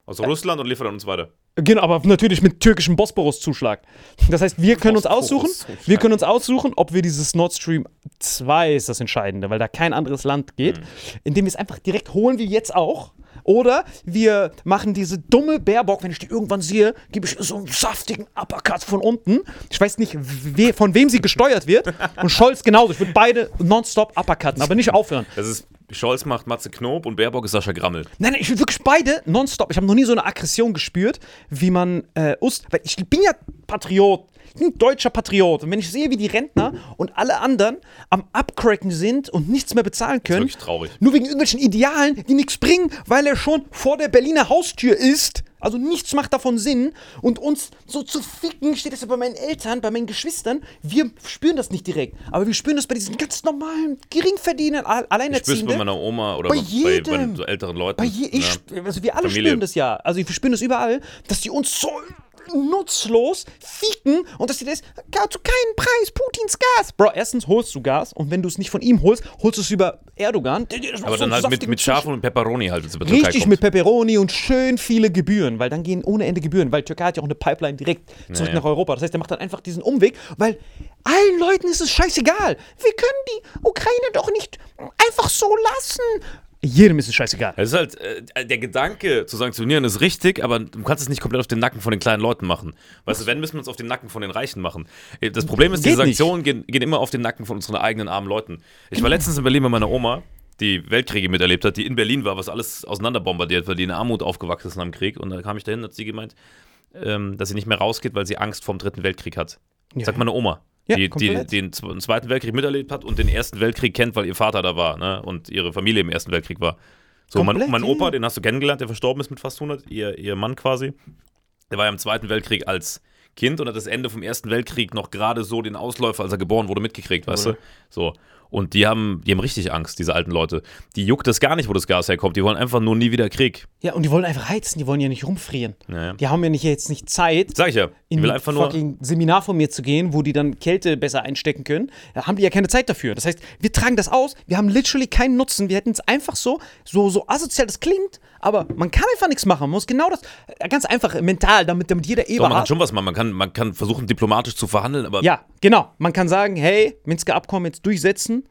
[SPEAKER 4] Aus Russland und liefert an uns weiter.
[SPEAKER 3] Genau, aber natürlich mit türkischem Bosporus-Zuschlag. Das heißt, wir können uns aussuchen, wir können uns aussuchen, ob wir dieses Nord Stream 2 ist das Entscheidende, weil da kein anderes Land geht,
[SPEAKER 4] Mhm.
[SPEAKER 3] indem wir es einfach direkt holen, wie jetzt auch. Oder wir machen diese dumme Baerbock, wenn ich die irgendwann sehe, gebe ich so einen saftigen Uppercut von unten. Ich weiß nicht, we von wem sie gesteuert wird. Und Scholz genauso. Ich würde beide nonstop uppercutten, aber nicht aufhören.
[SPEAKER 4] Das ist, Scholz macht Matze Knob und Baerbock ist Sascha Grammel.
[SPEAKER 3] Nein, nein, ich will wirklich beide nonstop. Ich habe noch nie so eine Aggression gespürt, wie man äh, Ust. Weil ich bin ja Patriot. Ich bin ein deutscher Patriot. Und wenn ich sehe, wie die Rentner und alle anderen am Abcracken sind und nichts mehr bezahlen können,
[SPEAKER 4] wirklich traurig.
[SPEAKER 3] nur wegen irgendwelchen Idealen, die nichts bringen, weil er schon vor der Berliner Haustür ist. Also nichts macht davon Sinn. Und uns so zu ficken, steht das ja bei meinen Eltern, bei meinen Geschwistern. Wir spüren das nicht direkt. Aber wir spüren das bei diesen ganz normalen, Geringverdienern, Al-
[SPEAKER 4] Ich bei
[SPEAKER 3] Alleinerziehenden.
[SPEAKER 4] meiner Oma oder
[SPEAKER 3] Bei
[SPEAKER 4] bei, bei,
[SPEAKER 3] jedem.
[SPEAKER 4] so älteren Leuten.
[SPEAKER 3] Bei je, ich,
[SPEAKER 4] ja.
[SPEAKER 3] also wir alle
[SPEAKER 4] Familie.
[SPEAKER 3] spüren das ja. Also wir spüren das überall, dass die uns so nutzlos ficken und dass die das gar zu keinen Preis Putins Gas. Bro, erstens holst du Gas und wenn du es nicht von ihm holst, holst du es über Erdogan.
[SPEAKER 4] Aber
[SPEAKER 3] so
[SPEAKER 4] dann halt mit, mit Schafen und Pepperoni halt,
[SPEAKER 3] Richtig mit Peperoni und schön viele Gebühren, weil dann gehen ohne Ende Gebühren, weil Türkei hat ja auch eine Pipeline direkt zurück
[SPEAKER 4] ja.
[SPEAKER 3] nach Europa. Das heißt, der macht dann einfach diesen Umweg, weil allen Leuten ist es scheißegal. Wir können die Ukraine doch nicht einfach so lassen. Jedem ist es scheißegal.
[SPEAKER 4] Es ist halt, äh, der Gedanke zu sanktionieren ist richtig, aber du kannst es nicht komplett auf den Nacken von den kleinen Leuten machen. Weißt du, wenn, müssen wir es auf den Nacken von den Reichen machen. Äh, Das Problem ist,
[SPEAKER 3] Geht
[SPEAKER 4] diese. Sanktionen gehen, gehen immer auf den Nacken von unseren eigenen armen Leuten. Ich war letztens in Berlin bei meiner Oma, die Weltkriege miterlebt hat, die in Berlin war, was alles auseinanderbombardiert, weil die in Armut aufgewachsen ist nach dem Krieg. Und da kam ich dahin, hat sie gemeint, ähm, dass sie nicht mehr rausgeht, weil sie Angst vor dem Dritten Weltkrieg hat.
[SPEAKER 3] Ja.
[SPEAKER 4] Sagt meine Oma.
[SPEAKER 3] Ja,
[SPEAKER 4] die, die den Zwe- Zweiten Weltkrieg miterlebt hat und den Ersten Weltkrieg kennt, weil ihr Vater da war ne? und ihre Familie im Ersten Weltkrieg war. So, mein,
[SPEAKER 3] Komplett,
[SPEAKER 4] mein
[SPEAKER 3] ja.
[SPEAKER 4] Opa, den hast du kennengelernt, der verstorben ist mit fast 100, ihr, ihr Mann quasi. Der war ja im Zweiten Weltkrieg als Kind und hat das Ende vom Ersten Weltkrieg noch gerade so den Ausläufer, als er geboren wurde, mitgekriegt, weißt du? So. Und die haben, die haben richtig Angst, diese alten Leute. Die juckt das gar nicht, wo das Gas herkommt. Die wollen einfach nur nie wieder Krieg.
[SPEAKER 3] Ja, und die wollen einfach heizen, die wollen ja nicht rumfrieren.
[SPEAKER 4] Naja.
[SPEAKER 3] Die haben ja nicht, jetzt nicht Zeit,
[SPEAKER 4] Sag ich ja.
[SPEAKER 3] In
[SPEAKER 4] will
[SPEAKER 3] ein
[SPEAKER 4] einfach nur.
[SPEAKER 3] fucking Seminar von mir zu gehen, wo die dann Kälte besser einstecken können. Da haben die ja keine Zeit dafür. Das heißt, wir tragen das aus, wir haben literally keinen Nutzen. Wir hätten es einfach so, so, so asozial das klingt, aber man kann einfach nichts machen. Man muss genau das, äh, ganz einfach mental, damit, damit jeder
[SPEAKER 4] Doch, man
[SPEAKER 3] Eberhard.
[SPEAKER 4] kann schon was machen. Man kann, man kann versuchen, diplomatisch zu verhandeln, aber
[SPEAKER 3] Ja, genau. Man kann sagen, hey, Minsker Abkommen jetzt durchsetzen.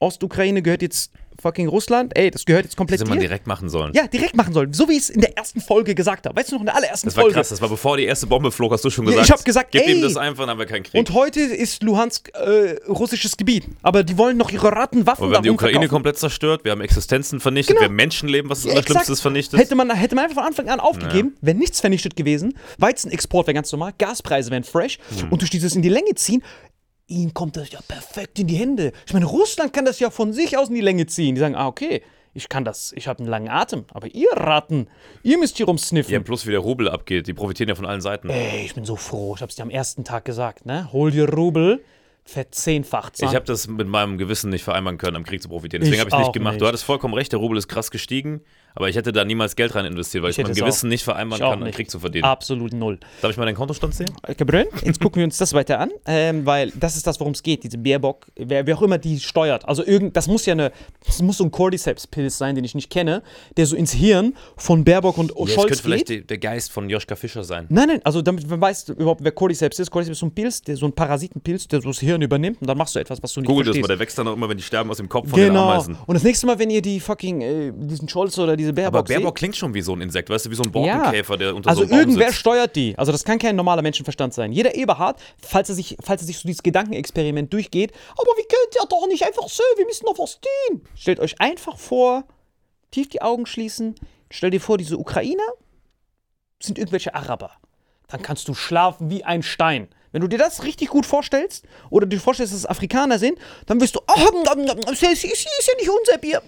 [SPEAKER 3] Ostukraine gehört jetzt fucking Russland. Ey, das gehört jetzt komplett
[SPEAKER 4] das hätte man
[SPEAKER 3] dir.
[SPEAKER 4] direkt machen sollen.
[SPEAKER 3] Ja, direkt machen sollen. So wie ich es in der ersten Folge gesagt habe. Weißt du noch, in der allerersten
[SPEAKER 4] Das war
[SPEAKER 3] Folge.
[SPEAKER 4] krass, das war bevor die erste Bombe flog, hast du schon
[SPEAKER 3] Ja,
[SPEAKER 4] gesagt.
[SPEAKER 3] ich hab gesagt,
[SPEAKER 4] gib ihm
[SPEAKER 3] ey.
[SPEAKER 4] das einfach, dann haben wir keinen Krieg.
[SPEAKER 3] Und heute ist Luhansk äh, russisches Gebiet. Aber die wollen noch ihre Rattenwaffen
[SPEAKER 4] Aber wir haben die Ukraine
[SPEAKER 3] rumverkaufen.
[SPEAKER 4] komplett zerstört, wir haben Existenzen vernichtet,
[SPEAKER 3] Genau.
[SPEAKER 4] wir haben Menschenleben, was das
[SPEAKER 3] Ja,
[SPEAKER 4] Allerschlimmste ist, vernichtet.
[SPEAKER 3] Hätte man, hätte man einfach von Anfang an aufgegeben, wäre nichts vernichtet gewesen. Weizenexport wäre ganz normal, Gaspreise wären fresh.
[SPEAKER 4] Hm.
[SPEAKER 3] Und durch dieses in die Länge ziehen, ihnen kommt das ja perfekt in die Hände. Ich meine, Russland kann das ja von sich aus in die Länge ziehen. Die sagen, ah, okay, ich kann das, ich habe einen langen Atem. Aber ihr Ratten, ihr müsst hier rumsniffen.
[SPEAKER 4] ja, plus wie der Rubel abgeht, die profitieren ja von allen Seiten.
[SPEAKER 3] Ey, ich bin so froh. Ich habe es dir am ersten Tag gesagt, ne? Hol dir Rubel, verzehnfacht.
[SPEAKER 4] Ich habe das mit meinem Gewissen nicht vereinbaren können, am Krieg zu profitieren. Deswegen habe ich es nicht gemacht.
[SPEAKER 3] nicht.
[SPEAKER 4] Du hattest vollkommen recht, der Rubel ist krass gestiegen, aber ich hätte da niemals Geld rein investiert, weil ich,
[SPEAKER 3] Ich
[SPEAKER 4] mein Gewissen
[SPEAKER 3] auch.
[SPEAKER 4] nicht vereinbaren
[SPEAKER 3] Ich
[SPEAKER 4] kann, einen. Krieg zu verdienen.
[SPEAKER 3] Absolut null.
[SPEAKER 4] Darf ich mal deinen Kontostand sehen?
[SPEAKER 3] Gabriel, jetzt gucken wir uns das weiter an, ähm, weil das ist das, worum es geht. Diese Baerbock, wer, wer auch immer die steuert. Also irgend, das muss ja eine, das muss so ein Cordyceps-Pilz sein, den ich nicht kenne, der so ins Hirn von Baerbock und
[SPEAKER 4] Ja, das
[SPEAKER 3] Scholz
[SPEAKER 4] könnte vielleicht die, der Geist von Joschka Fischer sein.
[SPEAKER 3] Nein, nein, also damit man weiß überhaupt, wer Cordyceps ist. Cordyceps ist so ein Pilz, der, so ein Parasitenpilz, der so das Hirn übernimmt und dann machst du etwas, was du nicht
[SPEAKER 4] Google das
[SPEAKER 3] verstehst.
[SPEAKER 4] mal, der wächst dann auch immer, wenn die sterben aus dem Kopf von den
[SPEAKER 3] Genau.
[SPEAKER 4] Ameisen.
[SPEAKER 3] Und das nächste Mal, wenn ihr die fucking, äh, diesen Scholz oder diese Baerbock
[SPEAKER 4] Aber Baerbock
[SPEAKER 3] seht,
[SPEAKER 4] klingt schon wie so ein Insekt, weißt du, wie so ein
[SPEAKER 3] Ja.
[SPEAKER 4] Borkenkäfer, der unter
[SPEAKER 3] also
[SPEAKER 4] so einem Baum
[SPEAKER 3] irgendwer
[SPEAKER 4] sitzt.
[SPEAKER 3] steuert die. Also das kann kein normaler Menschenverstand sein. Jeder Eberhard, falls er sich, falls er sich so dieses Gedankenexperiment durchgeht, aber wie könnt ihr doch nicht einfach so, wir müssen doch was tun. Stellt euch einfach vor, tief die Augen schließen, stell dir vor, diese Ukrainer sind irgendwelche Araber. Dann kannst du schlafen wie ein Stein. Wenn du dir das richtig gut vorstellst oder dir vorstellst, dass es Afrikaner sind, dann wirst du, oh, das ist ist ja nicht unser Bier.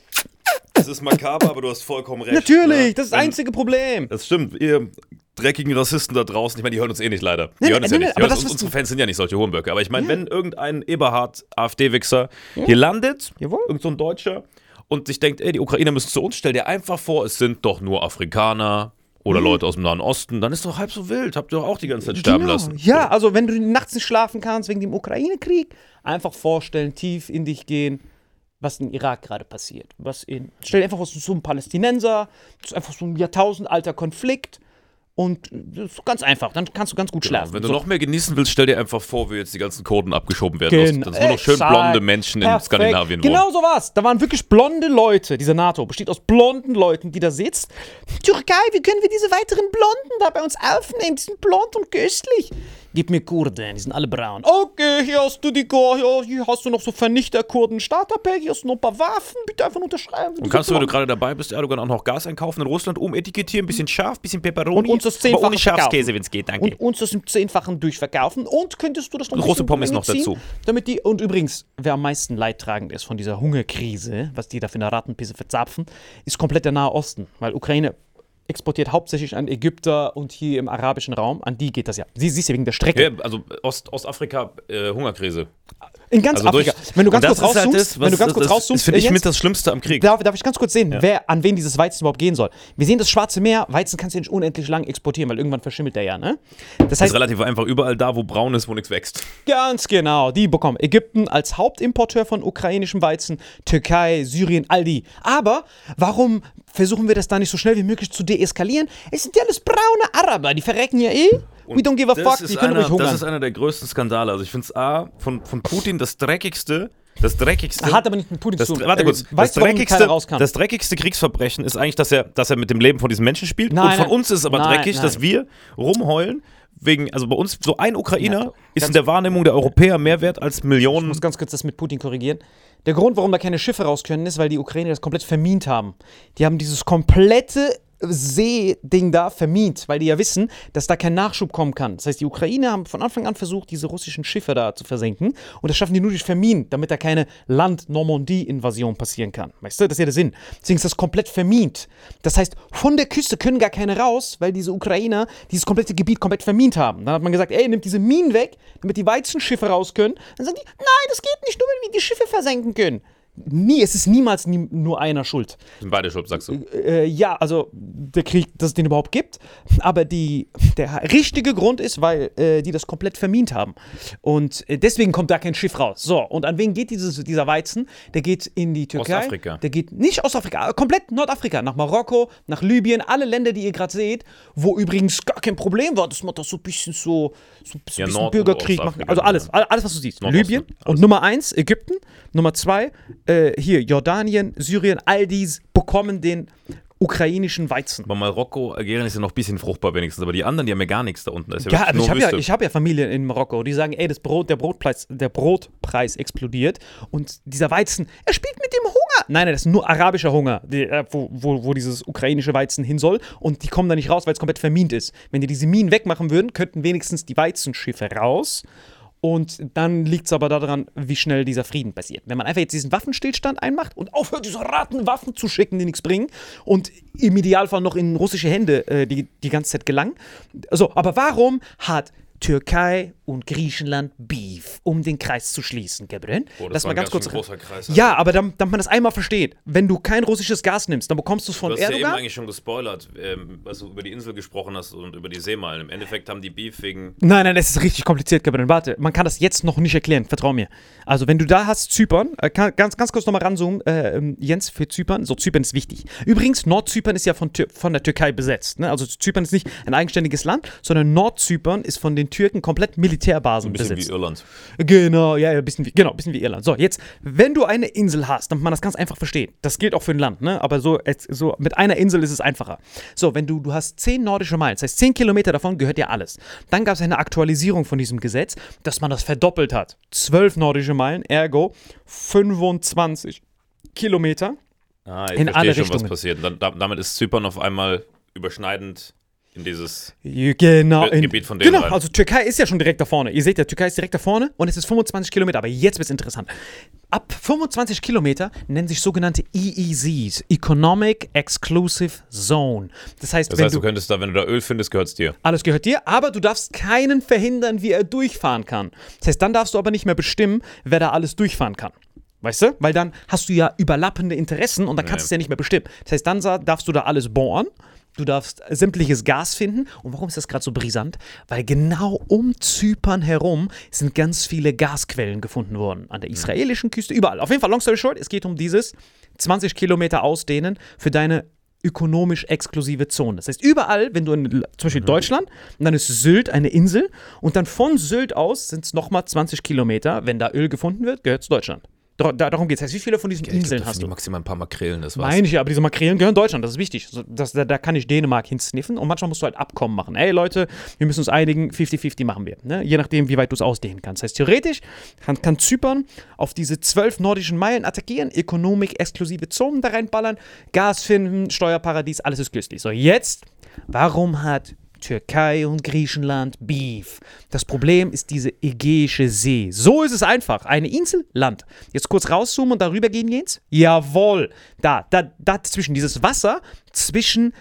[SPEAKER 4] Das ist makaber, aber du hast vollkommen recht.
[SPEAKER 3] Natürlich,
[SPEAKER 4] ne?
[SPEAKER 3] das ist das einzige Problem.
[SPEAKER 4] Das stimmt. Ihr dreckigen Rassisten da draußen, ich meine, die hören uns eh nicht leider. Die
[SPEAKER 3] Nee,
[SPEAKER 4] hören uns
[SPEAKER 3] nee,
[SPEAKER 4] ja
[SPEAKER 3] nee,
[SPEAKER 4] nicht.
[SPEAKER 3] Aber
[SPEAKER 4] uns, unsere Fans sind ja nicht solche Hohenböcke. Aber ich meine, wenn irgendein Eberhard AfD-Wichser hier landet,
[SPEAKER 3] Jawohl.
[SPEAKER 4] irgend so ein Deutscher, und sich denkt, ey, die Ukrainer müssen zu uns, stell dir einfach vor, es sind doch nur Afrikaner oder Leute aus dem Nahen Osten, dann ist doch halb so wild. Habt ihr doch auch die ganze Zeit sterben
[SPEAKER 3] Genau.
[SPEAKER 4] lassen.
[SPEAKER 3] Ja, also wenn du nachts nicht schlafen kannst wegen dem Ukraine-Krieg, einfach vorstellen, tief in dich gehen, was in Irak gerade passiert. Was in, stell dir einfach vor, so ein Palästinenser, das ist einfach so ein jahrtausendalter Konflikt und das ist ganz einfach, dann kannst du ganz gut schlafen.
[SPEAKER 4] Genau. Wenn du
[SPEAKER 3] So.
[SPEAKER 4] noch mehr genießen willst, stell dir einfach vor, wie jetzt die ganzen Kurden abgeschoben werden.
[SPEAKER 3] Genau.
[SPEAKER 4] Dass, dass nur noch schön blonde Menschen in
[SPEAKER 3] Perfekt.
[SPEAKER 4] Skandinavien wohnen.
[SPEAKER 3] Genau so war's. Da waren wirklich blonde Leute. Diese NATO besteht aus blonden Leuten, die da sitzt. Türkei, wie können wir diese weiteren Blonden da bei uns aufnehmen? Die sind blond und köstlich. Gib mir Kurden, die sind alle braun. Okay, hier hast du die Kur hier, hier hast du noch so Vernichter-Kurden Starterpack, hier hast du noch ein paar Waffen, bitte einfach unterschreiben.
[SPEAKER 4] Und kannst du, wenn du gerade dabei bist, Erdogan auch noch Gas einkaufen in Russland, umetikettieren, bisschen scharf, bisschen Peperoni.
[SPEAKER 3] Und uns das Zehnfache
[SPEAKER 4] ohne Schafskäse, wenn es geht, danke.
[SPEAKER 3] und uns das im Zehnfachen durchverkaufen und könntest du das noch ein
[SPEAKER 4] Große Pommes noch dazu.
[SPEAKER 3] Damit die, und übrigens, wer am meisten leidtragend ist von dieser Hungerkrise, was die da für eine Rattenpisse verzapfen, ist komplett der Nahe Osten, weil Ukraine exportiert hauptsächlich an Ägypter und hier im arabischen Raum, an die geht das ja. Sie siehst ja wegen der Strecke.
[SPEAKER 4] ja, also Ost, Ostafrika, äh, Hungerkrise.
[SPEAKER 3] In ganz
[SPEAKER 4] Also
[SPEAKER 3] Afrika.
[SPEAKER 4] durch-
[SPEAKER 3] wenn du ganz kurz
[SPEAKER 4] halt
[SPEAKER 3] rauszoomst,
[SPEAKER 4] das,
[SPEAKER 3] wenn du ganz kurz
[SPEAKER 4] das
[SPEAKER 3] rauszoomst,
[SPEAKER 4] ist, finde ich,
[SPEAKER 3] äh,
[SPEAKER 4] mit das Schlimmste am Krieg.
[SPEAKER 3] Darf, darf ich ganz kurz sehen, wer, an wen dieses Weizen überhaupt gehen soll? Wir sehen das Schwarze Meer. Weizen kannst du ja nicht unendlich lang exportieren, weil irgendwann verschimmelt der ja, ne? Das
[SPEAKER 4] Das
[SPEAKER 3] heißt,
[SPEAKER 4] ist relativ einfach überall da, wo braun ist, wo nichts wächst.
[SPEAKER 3] Ganz genau, die bekommen Ägypten als Hauptimporteur von ukrainischem Weizen, Türkei, Syrien, all die. Aber warum versuchen wir das da nicht so schnell wie möglich zu deeskalieren? Es sind ja alles braune Araber, die verrecken ja eh. We don't give a fuck, die können
[SPEAKER 4] einer,
[SPEAKER 3] ruhig
[SPEAKER 4] Das ist
[SPEAKER 3] hungern.
[SPEAKER 4] einer der größten Skandale. Also ich finde es A, von, von Putin das dreckigste, das dreckigste.
[SPEAKER 3] Hat aber nicht mit Putin
[SPEAKER 4] das,
[SPEAKER 3] zu tun.
[SPEAKER 4] Warte kurz.
[SPEAKER 3] weißt
[SPEAKER 4] das, dreckigste, das dreckigste Kriegsverbrechen ist eigentlich, dass er, dass er mit dem Leben von diesen Menschen spielt.
[SPEAKER 3] Nein,
[SPEAKER 4] Und von
[SPEAKER 3] nein.
[SPEAKER 4] uns ist es aber
[SPEAKER 3] Nein,
[SPEAKER 4] dreckig, dass wir rumheulen. Wegen, also bei uns, so ein Ukrainer
[SPEAKER 3] Ja,
[SPEAKER 4] ist in der Wahrnehmung der Europäer mehr wert als
[SPEAKER 3] Ich
[SPEAKER 4] Millionen.
[SPEAKER 3] muss ganz kurz das mit Putin korrigieren. Der Grund, warum da keine Schiffe raus können, ist, weil die Ukrainer das komplett vermint haben. Die haben dieses komplette Seeding da vermint, weil die ja wissen, dass da kein Nachschub kommen kann. Das heißt, die Ukrainer haben von Anfang an versucht, diese russischen Schiffe da zu versenken. Und das schaffen die nur durch Verminen, damit da keine Land-Normandie-Invasion passieren kann. Weißt du, das ist ja der Sinn. Deswegen ist das komplett vermint. Das heißt, von der Küste können gar keine raus, weil diese Ukrainer dieses komplette Gebiet komplett vermint haben. Dann hat man gesagt, ey, nimmt diese Minen weg, damit die Weizenschiffe raus können. Dann sagen die, nein, das geht nicht, nur wenn wir die Schiffe versenken können. Nie, es ist niemals nie, nur einer schuld.
[SPEAKER 4] Sind beide schuld, sagst du.
[SPEAKER 3] Äh, ja, also der Krieg, dass es den überhaupt gibt. Aber die, der richtige Grund ist, weil äh, die das komplett vermint haben. Und äh, deswegen kommt da kein Schiff raus. So, und an wen geht dieses, dieser Weizen? Der geht in die Türkei.
[SPEAKER 4] Ostafrika.
[SPEAKER 3] Der geht nicht aus Afrika, äh, komplett Nordafrika, nach Marokko, nach Libyen, alle Länder, die ihr gerade seht, wo übrigens gar kein Problem war, dass man das so ein bisschen so, so ein bisschen,
[SPEAKER 4] Ja,
[SPEAKER 3] bisschen Bürgerkrieg machen.
[SPEAKER 4] Ostafrika,
[SPEAKER 3] Also alles, all- alles, was du siehst. Libyen und Nummer eins Ägypten, Nummer zwei äh, hier Jordanien, Syrien, all dies bekommen den ukrainischen Weizen.
[SPEAKER 4] Aber Marokko, Algerien ist ja noch ein bisschen fruchtbar wenigstens, aber die anderen, die haben ja gar nichts da unten. Da ist ja,
[SPEAKER 3] Ja, ich habe ja, ich hab ja Familie in Marokko, die sagen, ey, das Brot, der, Brotpreis, der Brotpreis explodiert und dieser Weizen, er spielt mit dem Hunger. Nein, nein, das ist nur arabischer Hunger, die, äh, wo, wo, wo dieses ukrainische Weizen hin soll und die kommen da nicht raus, weil es komplett vermint ist. Wenn die diese Minen wegmachen würden, könnten wenigstens die Weizenschiffe raus. Und dann liegt es aber daran, wie schnell dieser Frieden passiert. Wenn man einfach jetzt diesen Waffenstillstand einmacht und aufhört, diese Ratenwaffen zu schicken, die nichts bringen und im Idealfall noch in russische Hände äh, die, die ganze Zeit gelangen. So, aber warum hat Türkei und Griechenland Beef, um den Kreis zu schließen, Gabriel?
[SPEAKER 4] Oh, das
[SPEAKER 3] Lass mal
[SPEAKER 4] ein
[SPEAKER 3] ganz
[SPEAKER 4] ganz
[SPEAKER 3] kurz.
[SPEAKER 4] großer Kreis.
[SPEAKER 3] Ja, aber damit, damit man das einmal versteht, wenn du kein russisches Gas nimmst, dann bekommst du es von
[SPEAKER 4] Du hast ja eben
[SPEAKER 3] Erdogan.
[SPEAKER 4] eigentlich schon gespoilert, ähm, was du über die Insel gesprochen hast und über die Seemeilen. Im Endeffekt haben die Beef wegen.
[SPEAKER 3] Nein, nein, das ist richtig kompliziert, Gabriel. Warte, man kann das jetzt noch nicht erklären, vertrau mir. Also, wenn du da hast, Zypern, äh, kann, ganz, ganz kurz nochmal ranzoomen, äh, ähm, Jens, für Zypern. So, Zypern ist wichtig. Übrigens, Nordzypern ist ja von, Tür von der Türkei besetzt. Ne? Also, Zypern ist nicht ein eigenständiges Land, sondern Nordzypern ist von den Türken komplett Militärbasen
[SPEAKER 4] Ein bisschen
[SPEAKER 3] besetzt.
[SPEAKER 4] wie Irland.
[SPEAKER 3] Genau, ja, ja, ein bisschen wie, genau, ein bisschen wie Irland. So, jetzt, wenn du eine Insel hast, damit man das ganz einfach versteht, das gilt auch für ein Land, ne? Aber so, so mit einer Insel ist es einfacher. So, wenn du, du hast 10 nordische Meilen, das heißt 10 Kilometer davon gehört dir alles. Dann gab es eine Aktualisierung von diesem Gesetz, dass man das verdoppelt hat. 12 nordische Meilen, ergo 25 Kilometer.
[SPEAKER 4] Ah, ich
[SPEAKER 3] In
[SPEAKER 4] verstehe
[SPEAKER 3] alle
[SPEAKER 4] schon,
[SPEAKER 3] Richtungen.
[SPEAKER 4] was passiert. Dann, da, damit ist Zypern auf einmal überschneidend in dieses.
[SPEAKER 3] Genau.
[SPEAKER 4] Ge- Gebiet von denen
[SPEAKER 3] genau,
[SPEAKER 4] rein.
[SPEAKER 3] also Türkei ist ja schon direkt da vorne. Ihr seht ja, Türkei ist direkt da vorne und es ist 25 Kilometer. Aber jetzt wird es interessant. ab 25 Kilometer nennen sich sogenannte EEZs, Economic Exclusive Zone. Das heißt,
[SPEAKER 4] Das
[SPEAKER 3] wenn
[SPEAKER 4] heißt, du
[SPEAKER 3] du,
[SPEAKER 4] könntest da, wenn du da Öl findest, gehört es dir.
[SPEAKER 3] alles gehört dir, aber du darfst keinen verhindern, wie er durchfahren kann. Das heißt, dann darfst du aber nicht mehr bestimmen, wer da alles durchfahren kann. Weißt du? Weil dann hast du ja überlappende Interessen und dann kannst du es ja nicht mehr bestimmen. Das heißt, dann darfst du da alles bohren. Du darfst sämtliches Gas finden. Und warum ist das gerade so brisant? Weil genau um Zypern herum sind ganz viele Gasquellen gefunden worden. An der israelischen Küste, überall. Auf jeden Fall, long story short, es geht um dieses 20 Kilometer ausdehnen für deine ökonomisch exklusive Zone. Das heißt, überall, wenn du in zum Beispiel Deutschland, und dann ist Sylt eine Insel und dann von Sylt aus sind es nochmal 20 Kilometer. Wenn da Öl gefunden wird, gehört es Deutschland. Dar- da- Darum geht es. Heißt, wie viele von diesen Inseln hast du?
[SPEAKER 4] maximal ein paar Makrelen, das war's.
[SPEAKER 3] Meine ich ja, aber diese Makrelen gehören Deutschland, das ist wichtig. Das, da, da kann ich Dänemark hinsniffen und manchmal musst du halt Abkommen machen. Ey Leute, wir müssen uns einigen, 50-50 machen wir. Ne? Je nachdem, wie weit du es ausdehnen kannst. Das heißt, theoretisch kann, kann Zypern auf diese zwölf nordischen Meilen attackieren, Ökonomik-exklusive Zonen da reinballern, Gas finden, Steuerparadies, alles ist günstig. So, jetzt, warum hat Türkei und Griechenland Beef. Das Problem ist diese Ägäische See. So ist es einfach. Eine Insel, Land. Jetzt kurz rauszoomen und darüber gehen, Jens? Jawohl. Da, da, da zwischen dieses Wasser zwischen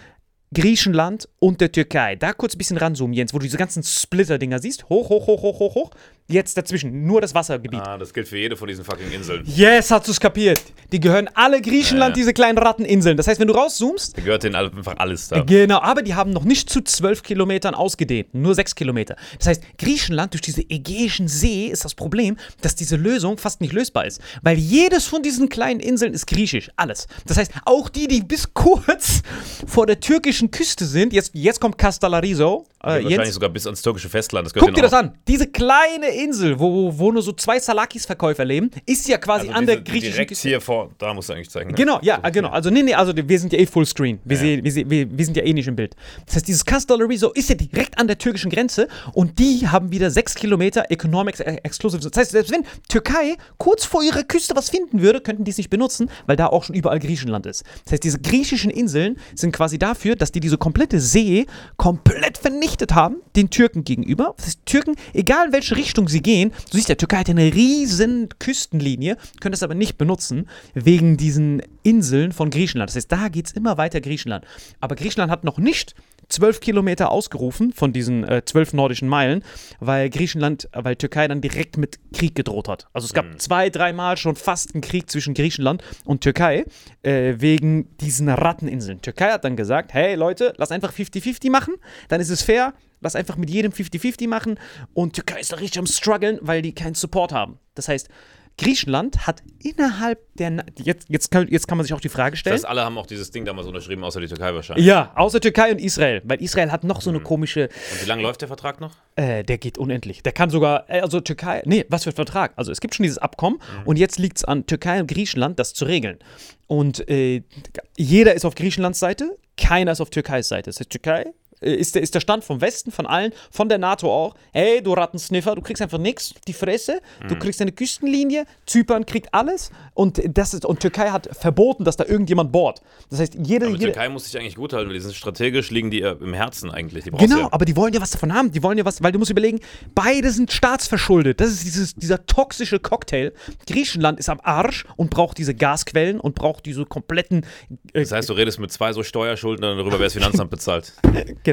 [SPEAKER 3] Griechenland und der Türkei. Da kurz ein bisschen ranzoomen, Jens, wo du diese ganzen Splitter-Dinger siehst. Hoch, hoch, hoch, hoch, hoch, hoch. Jetzt dazwischen, nur das Wassergebiet.
[SPEAKER 4] Ah, das gilt für jede von diesen fucking Inseln.
[SPEAKER 3] Yes, hast du es kapiert. Die gehören alle Griechenland,
[SPEAKER 4] Ja, ja.
[SPEAKER 3] diese kleinen Ratteninseln. Das heißt, wenn du rauszoomst,
[SPEAKER 4] Da gehört denen einfach alles da.
[SPEAKER 3] Genau, aber die haben noch nicht zu zwölf Kilometern ausgedehnt, nur sechs Kilometer. Das heißt, Griechenland durch diese Ägäischen See ist das Problem, dass diese Lösung fast nicht lösbar ist. Weil jedes von diesen kleinen Inseln ist griechisch, alles. Das heißt, auch die, die bis kurz vor der türkischen Küste sind, jetzt, jetzt kommt Castellarizo. Äh,
[SPEAKER 4] Wahrscheinlich sogar bis ans türkische Festland.
[SPEAKER 3] Guck dir das an. Diese kleine Insel, wo, wo, nur so zwei Salakis-Verkäufer leben, ist ja quasi
[SPEAKER 4] Also
[SPEAKER 3] an der griechischen
[SPEAKER 4] direkt
[SPEAKER 3] Küste.
[SPEAKER 4] hier vor, da musst du eigentlich zeigen. Ne?
[SPEAKER 3] Genau, ja, äh, genau. Also, nee, nee, also wir sind ja eh Fullscreen. Wir,
[SPEAKER 4] Ja.
[SPEAKER 3] wir, wir, wir sind ja eh nicht im Bild. Das heißt, dieses Castellarizo ist ja direkt an der türkischen Grenze und die haben wieder sechs Kilometer Economic Ex- Exclusive. Das heißt, selbst wenn Türkei kurz vor ihrer Küste was finden würde, könnten die es nicht benutzen, weil da auch schon überall Griechenland ist. Das heißt, diese griechischen Inseln sind quasi dafür, dass die diese komplette See komplett vernichtet haben, den Türken gegenüber. Das heißt, Türken, egal in welche Richtung sie gehen, du siehst, der Türkei hat eine riesen Küstenlinie, können das aber nicht benutzen, wegen diesen Inseln von Griechenland. Das heißt, da geht es immer weiter Griechenland. Aber Griechenland hat noch nicht zwölf Kilometer ausgerufen von diesen äh, zwölf nordischen Meilen, weil Griechenland, äh, weil Türkei dann direkt mit Krieg gedroht hat. Also es gab zwei, dreimal schon fast einen Krieg zwischen Griechenland und Türkei äh, wegen diesen Ratteninseln. Türkei hat dann gesagt, hey Leute, lass einfach 50-50 machen, dann ist es fair, lass einfach mit jedem 50-50 machen und Türkei ist da richtig am struggeln, weil die keinen Support haben. Das heißt, Griechenland hat innerhalb der, Na jetzt, jetzt, kann, jetzt kann man sich auch die Frage
[SPEAKER 4] Das
[SPEAKER 3] stellen,
[SPEAKER 4] heißt, alle haben auch dieses Ding damals unterschrieben, außer die Türkei wahrscheinlich.
[SPEAKER 3] ja, außer Türkei und Israel, weil Israel hat noch so eine komische,
[SPEAKER 4] Und wie lange läuft der Vertrag noch?
[SPEAKER 3] äh, der geht unendlich. Der kann sogar, äh, also Türkei, nee, was für ein Vertrag. Also es gibt schon dieses Abkommen und jetzt liegt es an Türkei und Griechenland, das zu regeln. Und äh, jeder ist auf Griechenlands Seite, keiner ist auf Türkeis Seite. Das heißt, Türkei ist der, ist der Stand vom Westen, von allen, von der NATO auch. Hey, du Rattensniffer, du kriegst einfach nichts, die Fresse, du kriegst eine Küstenlinie, Zypern kriegt alles und das ist, und Türkei hat verboten, dass da irgendjemand bohrt. Das heißt, jede,
[SPEAKER 4] Aber
[SPEAKER 3] jede
[SPEAKER 4] Türkei muss sich eigentlich gut halten, weil die sind strategisch, liegen die äh, im Herzen eigentlich.
[SPEAKER 3] Genau,
[SPEAKER 4] ja.
[SPEAKER 3] aber die wollen ja was davon haben. Die wollen ja was, weil du musst überlegen, beide sind staatsverschuldet. Das ist dieses, dieser toxische Cocktail. Griechenland ist am Arsch und braucht diese Gasquellen und braucht diese kompletten. Äh,
[SPEAKER 4] Das heißt, du redest mit zwei so Steuerschuldnern darüber, wer das Finanzamt bezahlt.
[SPEAKER 3] genau.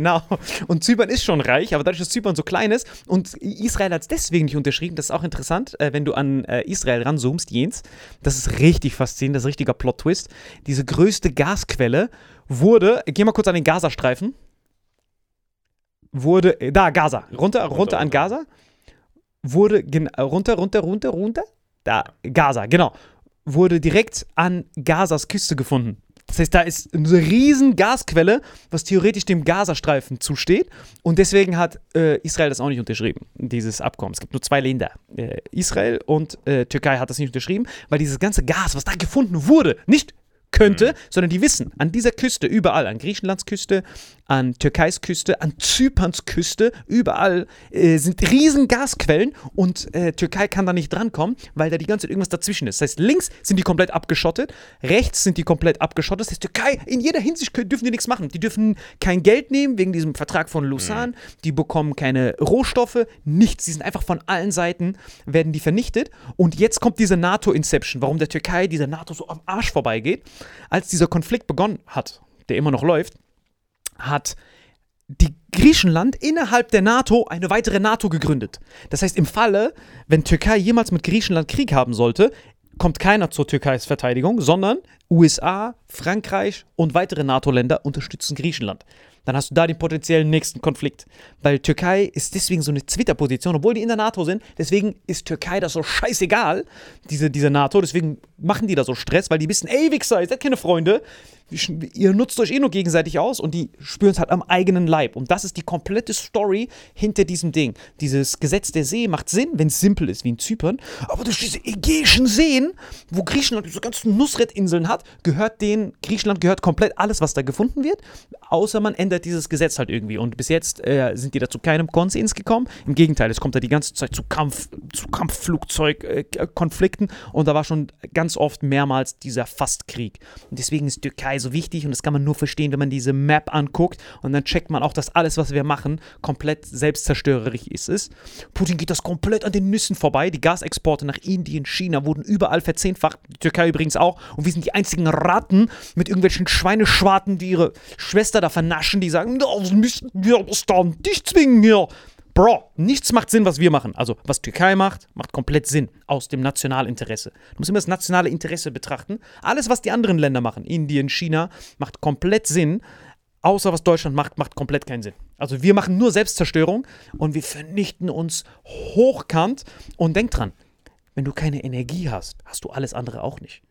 [SPEAKER 3] Und Zypern ist schon reich, aber dadurch, dass Zypern so klein ist und Israel hat es deswegen nicht unterschrieben, das ist auch interessant, äh, wenn du an äh, Israel ranzoomst, Jens. Das ist richtig faszinierend, das ist ein richtiger Plot-Twist. Diese größte Gasquelle wurde, geh mal kurz an den Gazastreifen. Wurde, äh, da, Gaza, runter, runter, an
[SPEAKER 4] runter.
[SPEAKER 3] Gaza. Wurde, äh, runter, runter, runter, runter. Da, Gaza, genau. Wurde direkt an Gazas Küste gefunden. Das heißt, da ist eine riesen Gasquelle, was theoretisch dem Gazastreifen zusteht. Und deswegen hat äh, Israel das auch nicht unterschrieben, dieses Abkommen. Es gibt nur zwei Länder. Äh, Israel und äh, Türkei hat das nicht unterschrieben, weil dieses ganze Gas, was da gefunden wurde, nicht könnte, sondern die wissen, an dieser Küste, überall, an Griechenlands Küste, an Türkeis Küste, an Zyperns Küste, überall äh, sind riesen Gasquellen und äh, Türkei kann da nicht drankommen, weil da die ganze Zeit irgendwas dazwischen ist. Das heißt, links sind die komplett abgeschottet, rechts sind die komplett abgeschottet. Das heißt, Türkei, in jeder Hinsicht können, dürfen die nichts machen. Die dürfen kein Geld nehmen wegen diesem Vertrag von Lausanne, die bekommen keine Rohstoffe, nichts. Die sind einfach von allen Seiten, werden die vernichtet. Und jetzt kommt diese NATO-Inception, warum der Türkei dieser NATO so am Arsch vorbeigeht. Als dieser Konflikt begonnen hat, der immer noch läuft, hat die Griechenland innerhalb der NATO eine weitere NATO gegründet. Das heißt, im Falle, wenn Türkei jemals mit Griechenland Krieg haben sollte, kommt keiner zur Türkeis Verteidigung, sondern USA, Frankreich und weitere NATO-Länder unterstützen Griechenland. Dann hast du da den potenziellen nächsten Konflikt. Weil Türkei ist deswegen so eine Zwitterposition, obwohl die in der NATO sind. Deswegen ist Türkei das so scheißegal, diese, diese NATO. Deswegen machen die da so Stress, weil die wissen, ey, Wichser, ihr seid keine Freunde. Ihr nutzt euch eh nur gegenseitig aus und die spüren es halt am eigenen Leib. Und das ist die komplette Story hinter diesem Ding. Dieses Gesetz der See macht Sinn, wenn es simpel ist, wie in Zypern. Aber durch diese ägäischen Seen, wo Griechenland diese ganzen Nusret-Inseln hat, gehört denen, Griechenland gehört komplett alles, was da gefunden wird. Außer man ändert dieses Gesetz halt irgendwie. Und bis jetzt äh, sind die da zu keinem Konsens gekommen. Im Gegenteil, es kommt da die ganze Zeit zu Kampf, zu Kampfflugzeugkonflikten. und da war schon ganz oft mehrmals dieser Fastkrieg. Und deswegen ist Türkei so wichtig und das kann man nur verstehen, wenn man diese Map anguckt und dann checkt man auch, dass alles, was wir machen, komplett selbstzerstörerisch ist. Putin geht das komplett an den Nüssen vorbei. Die Gasexporte nach Indien, China wurden überall verzehnfacht, die Türkei übrigens auch. Und wir sind die einzigen Ratten mit irgendwelchen Schweineschwarten, die ihre Schwester da vernaschen, die sagen, das müssen wir das dann dich zwingen hier. Bro, nichts macht Sinn, was wir machen. Also, was Türkei macht, macht komplett Sinn aus dem Nationalinteresse. Du musst immer das nationale Interesse betrachten. Alles, was die anderen Länder machen, Indien, China, macht komplett Sinn. Außer was Deutschland macht, macht komplett keinen Sinn. Also, wir machen nur Selbstzerstörung und wir vernichten uns hochkant. Und denk dran, wenn du keine Energie hast, hast du alles andere auch nicht.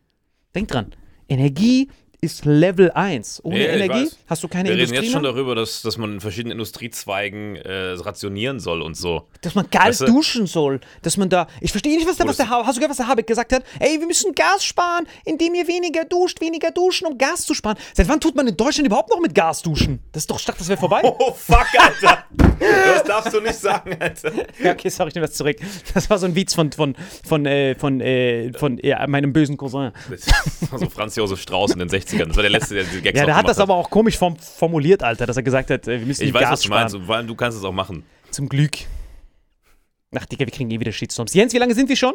[SPEAKER 3] Denk dran, Energie ist Level 1. Ohne
[SPEAKER 4] ich
[SPEAKER 3] Energie hast du keine
[SPEAKER 4] Wir reden
[SPEAKER 3] Industrie.
[SPEAKER 4] jetzt schon
[SPEAKER 3] mehr.
[SPEAKER 4] darüber, dass, dass man in verschiedenen Industriezweigen äh, rationieren soll und so.
[SPEAKER 3] dass man kalt
[SPEAKER 4] Weißt du?
[SPEAKER 3] duschen soll, dass man da, ich verstehe nicht, was der, was der, hast du gehört, was der Habeck gesagt hat? Ey, wir müssen Gas sparen, indem ihr weniger duscht, weniger duschen, um Gas zu sparen. Seit wann tut man in Deutschland überhaupt noch mit Gas duschen? Das ist doch, dachte, das wäre vorbei.
[SPEAKER 4] Oh, fuck, Alter. das darfst du nicht sagen, Alter.
[SPEAKER 3] Ja, okay, sorry, ich nehme das zurück. Das war so ein Witz von, von, von, äh, von, äh, von meinem bösen Cousin.
[SPEAKER 4] Das war so Franz Josef Strauß in den 60ern. Das war der letzte, der diese Gags
[SPEAKER 3] Ja, der hat das aber auch komisch form formuliert, Alter, dass er gesagt hat, äh, wir müssen
[SPEAKER 4] Ich weiß,
[SPEAKER 3] Gas
[SPEAKER 4] was du
[SPEAKER 3] sparen.
[SPEAKER 4] meinst. und Vor allem, du kannst es auch machen.
[SPEAKER 3] Zum Glück. Ach, Digga, wir kriegen eh wieder Shitstorms. Jens, wie lange sind wir schon?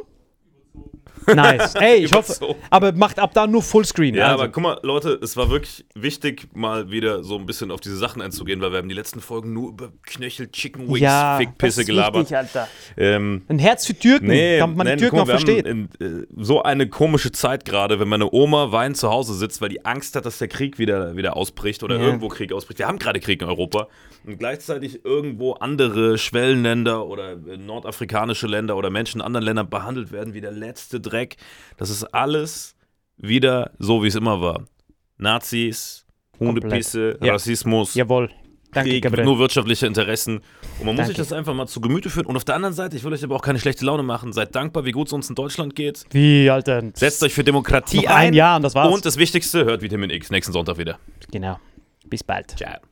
[SPEAKER 3] Nice. Ey, ich hoffe, aber macht ab da nur Fullscreen.
[SPEAKER 4] Ja,
[SPEAKER 3] also.
[SPEAKER 4] aber guck mal, Leute, es war wirklich wichtig, mal wieder so ein bisschen auf diese Sachen einzugehen, weil wir haben die letzten Folgen nur über Knöchel, Chicken Wings,
[SPEAKER 3] ja,
[SPEAKER 4] Fickpisse gelabert.
[SPEAKER 3] Wichtig.
[SPEAKER 4] Ähm,
[SPEAKER 3] Ein Herz für Türken,
[SPEAKER 4] Nee,
[SPEAKER 3] damit man
[SPEAKER 4] nein,
[SPEAKER 3] die Türken
[SPEAKER 4] mal,
[SPEAKER 3] auch versteht.
[SPEAKER 4] in, äh, so eine komische Zeit gerade, wenn meine Oma weinend zu Hause sitzt, weil die Angst hat, dass der Krieg wieder, wieder ausbricht oder
[SPEAKER 3] Ja.
[SPEAKER 4] irgendwo Krieg ausbricht. Wir haben gerade Krieg in Europa und gleichzeitig irgendwo andere Schwellenländer oder äh, nordafrikanische Länder oder Menschen in anderen Ländern behandelt werden wie der letzte Dreck. Das ist alles wieder so, wie es immer war. Nazis, Hundepisse,
[SPEAKER 3] Ja.
[SPEAKER 4] Rassismus,
[SPEAKER 3] Jawohl. Danke,
[SPEAKER 4] Krieg,
[SPEAKER 3] Gabriel.
[SPEAKER 4] nur wirtschaftliche Interessen. Und man muss
[SPEAKER 3] Danke.
[SPEAKER 4] sich das einfach mal zu Gemüte führen. Und auf der anderen Seite, ich will euch aber auch keine schlechte Laune machen. Seid dankbar, wie gut es uns in Deutschland geht.
[SPEAKER 3] Wie, Alter?
[SPEAKER 4] Setzt euch für Demokratie ein.
[SPEAKER 3] ein Jahr und das war's.
[SPEAKER 4] Und das Wichtigste, hört Vitamin X nächsten Sonntag wieder.
[SPEAKER 3] Genau. Bis bald.
[SPEAKER 4] Ciao.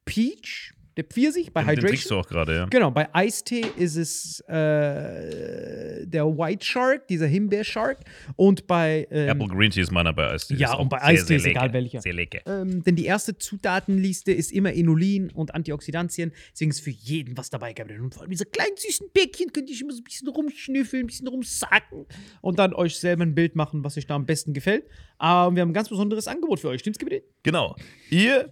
[SPEAKER 3] Peach, der Pfirsich bei
[SPEAKER 4] Den, den trinkst
[SPEAKER 3] Hydration.
[SPEAKER 4] du auch gerade, ja.
[SPEAKER 3] Genau, bei Eistee ist es äh, der White Shark, dieser Himbeer-Shark. Und bei. Ähm,
[SPEAKER 4] Apple Green Tea ist meiner bei Eistee.
[SPEAKER 3] Ja, und bei Eistee ist egal
[SPEAKER 4] lecker.
[SPEAKER 3] welcher.
[SPEAKER 4] Sehr lecker.
[SPEAKER 3] ähm, denn die erste Zutatenliste ist immer Inulin und Antioxidantien. Deswegen ist für jeden was dabei gehabt. Und vor allem diese kleinen süßen Bäckchen könnt ihr immer so ein bisschen rumschnüffeln, ein bisschen rumsacken und dann euch selber ein Bild machen, was euch da am besten gefällt. Aber wir haben ein ganz besonderes Angebot für euch. Stimmt's, Gebiet?
[SPEAKER 4] Genau. Ihr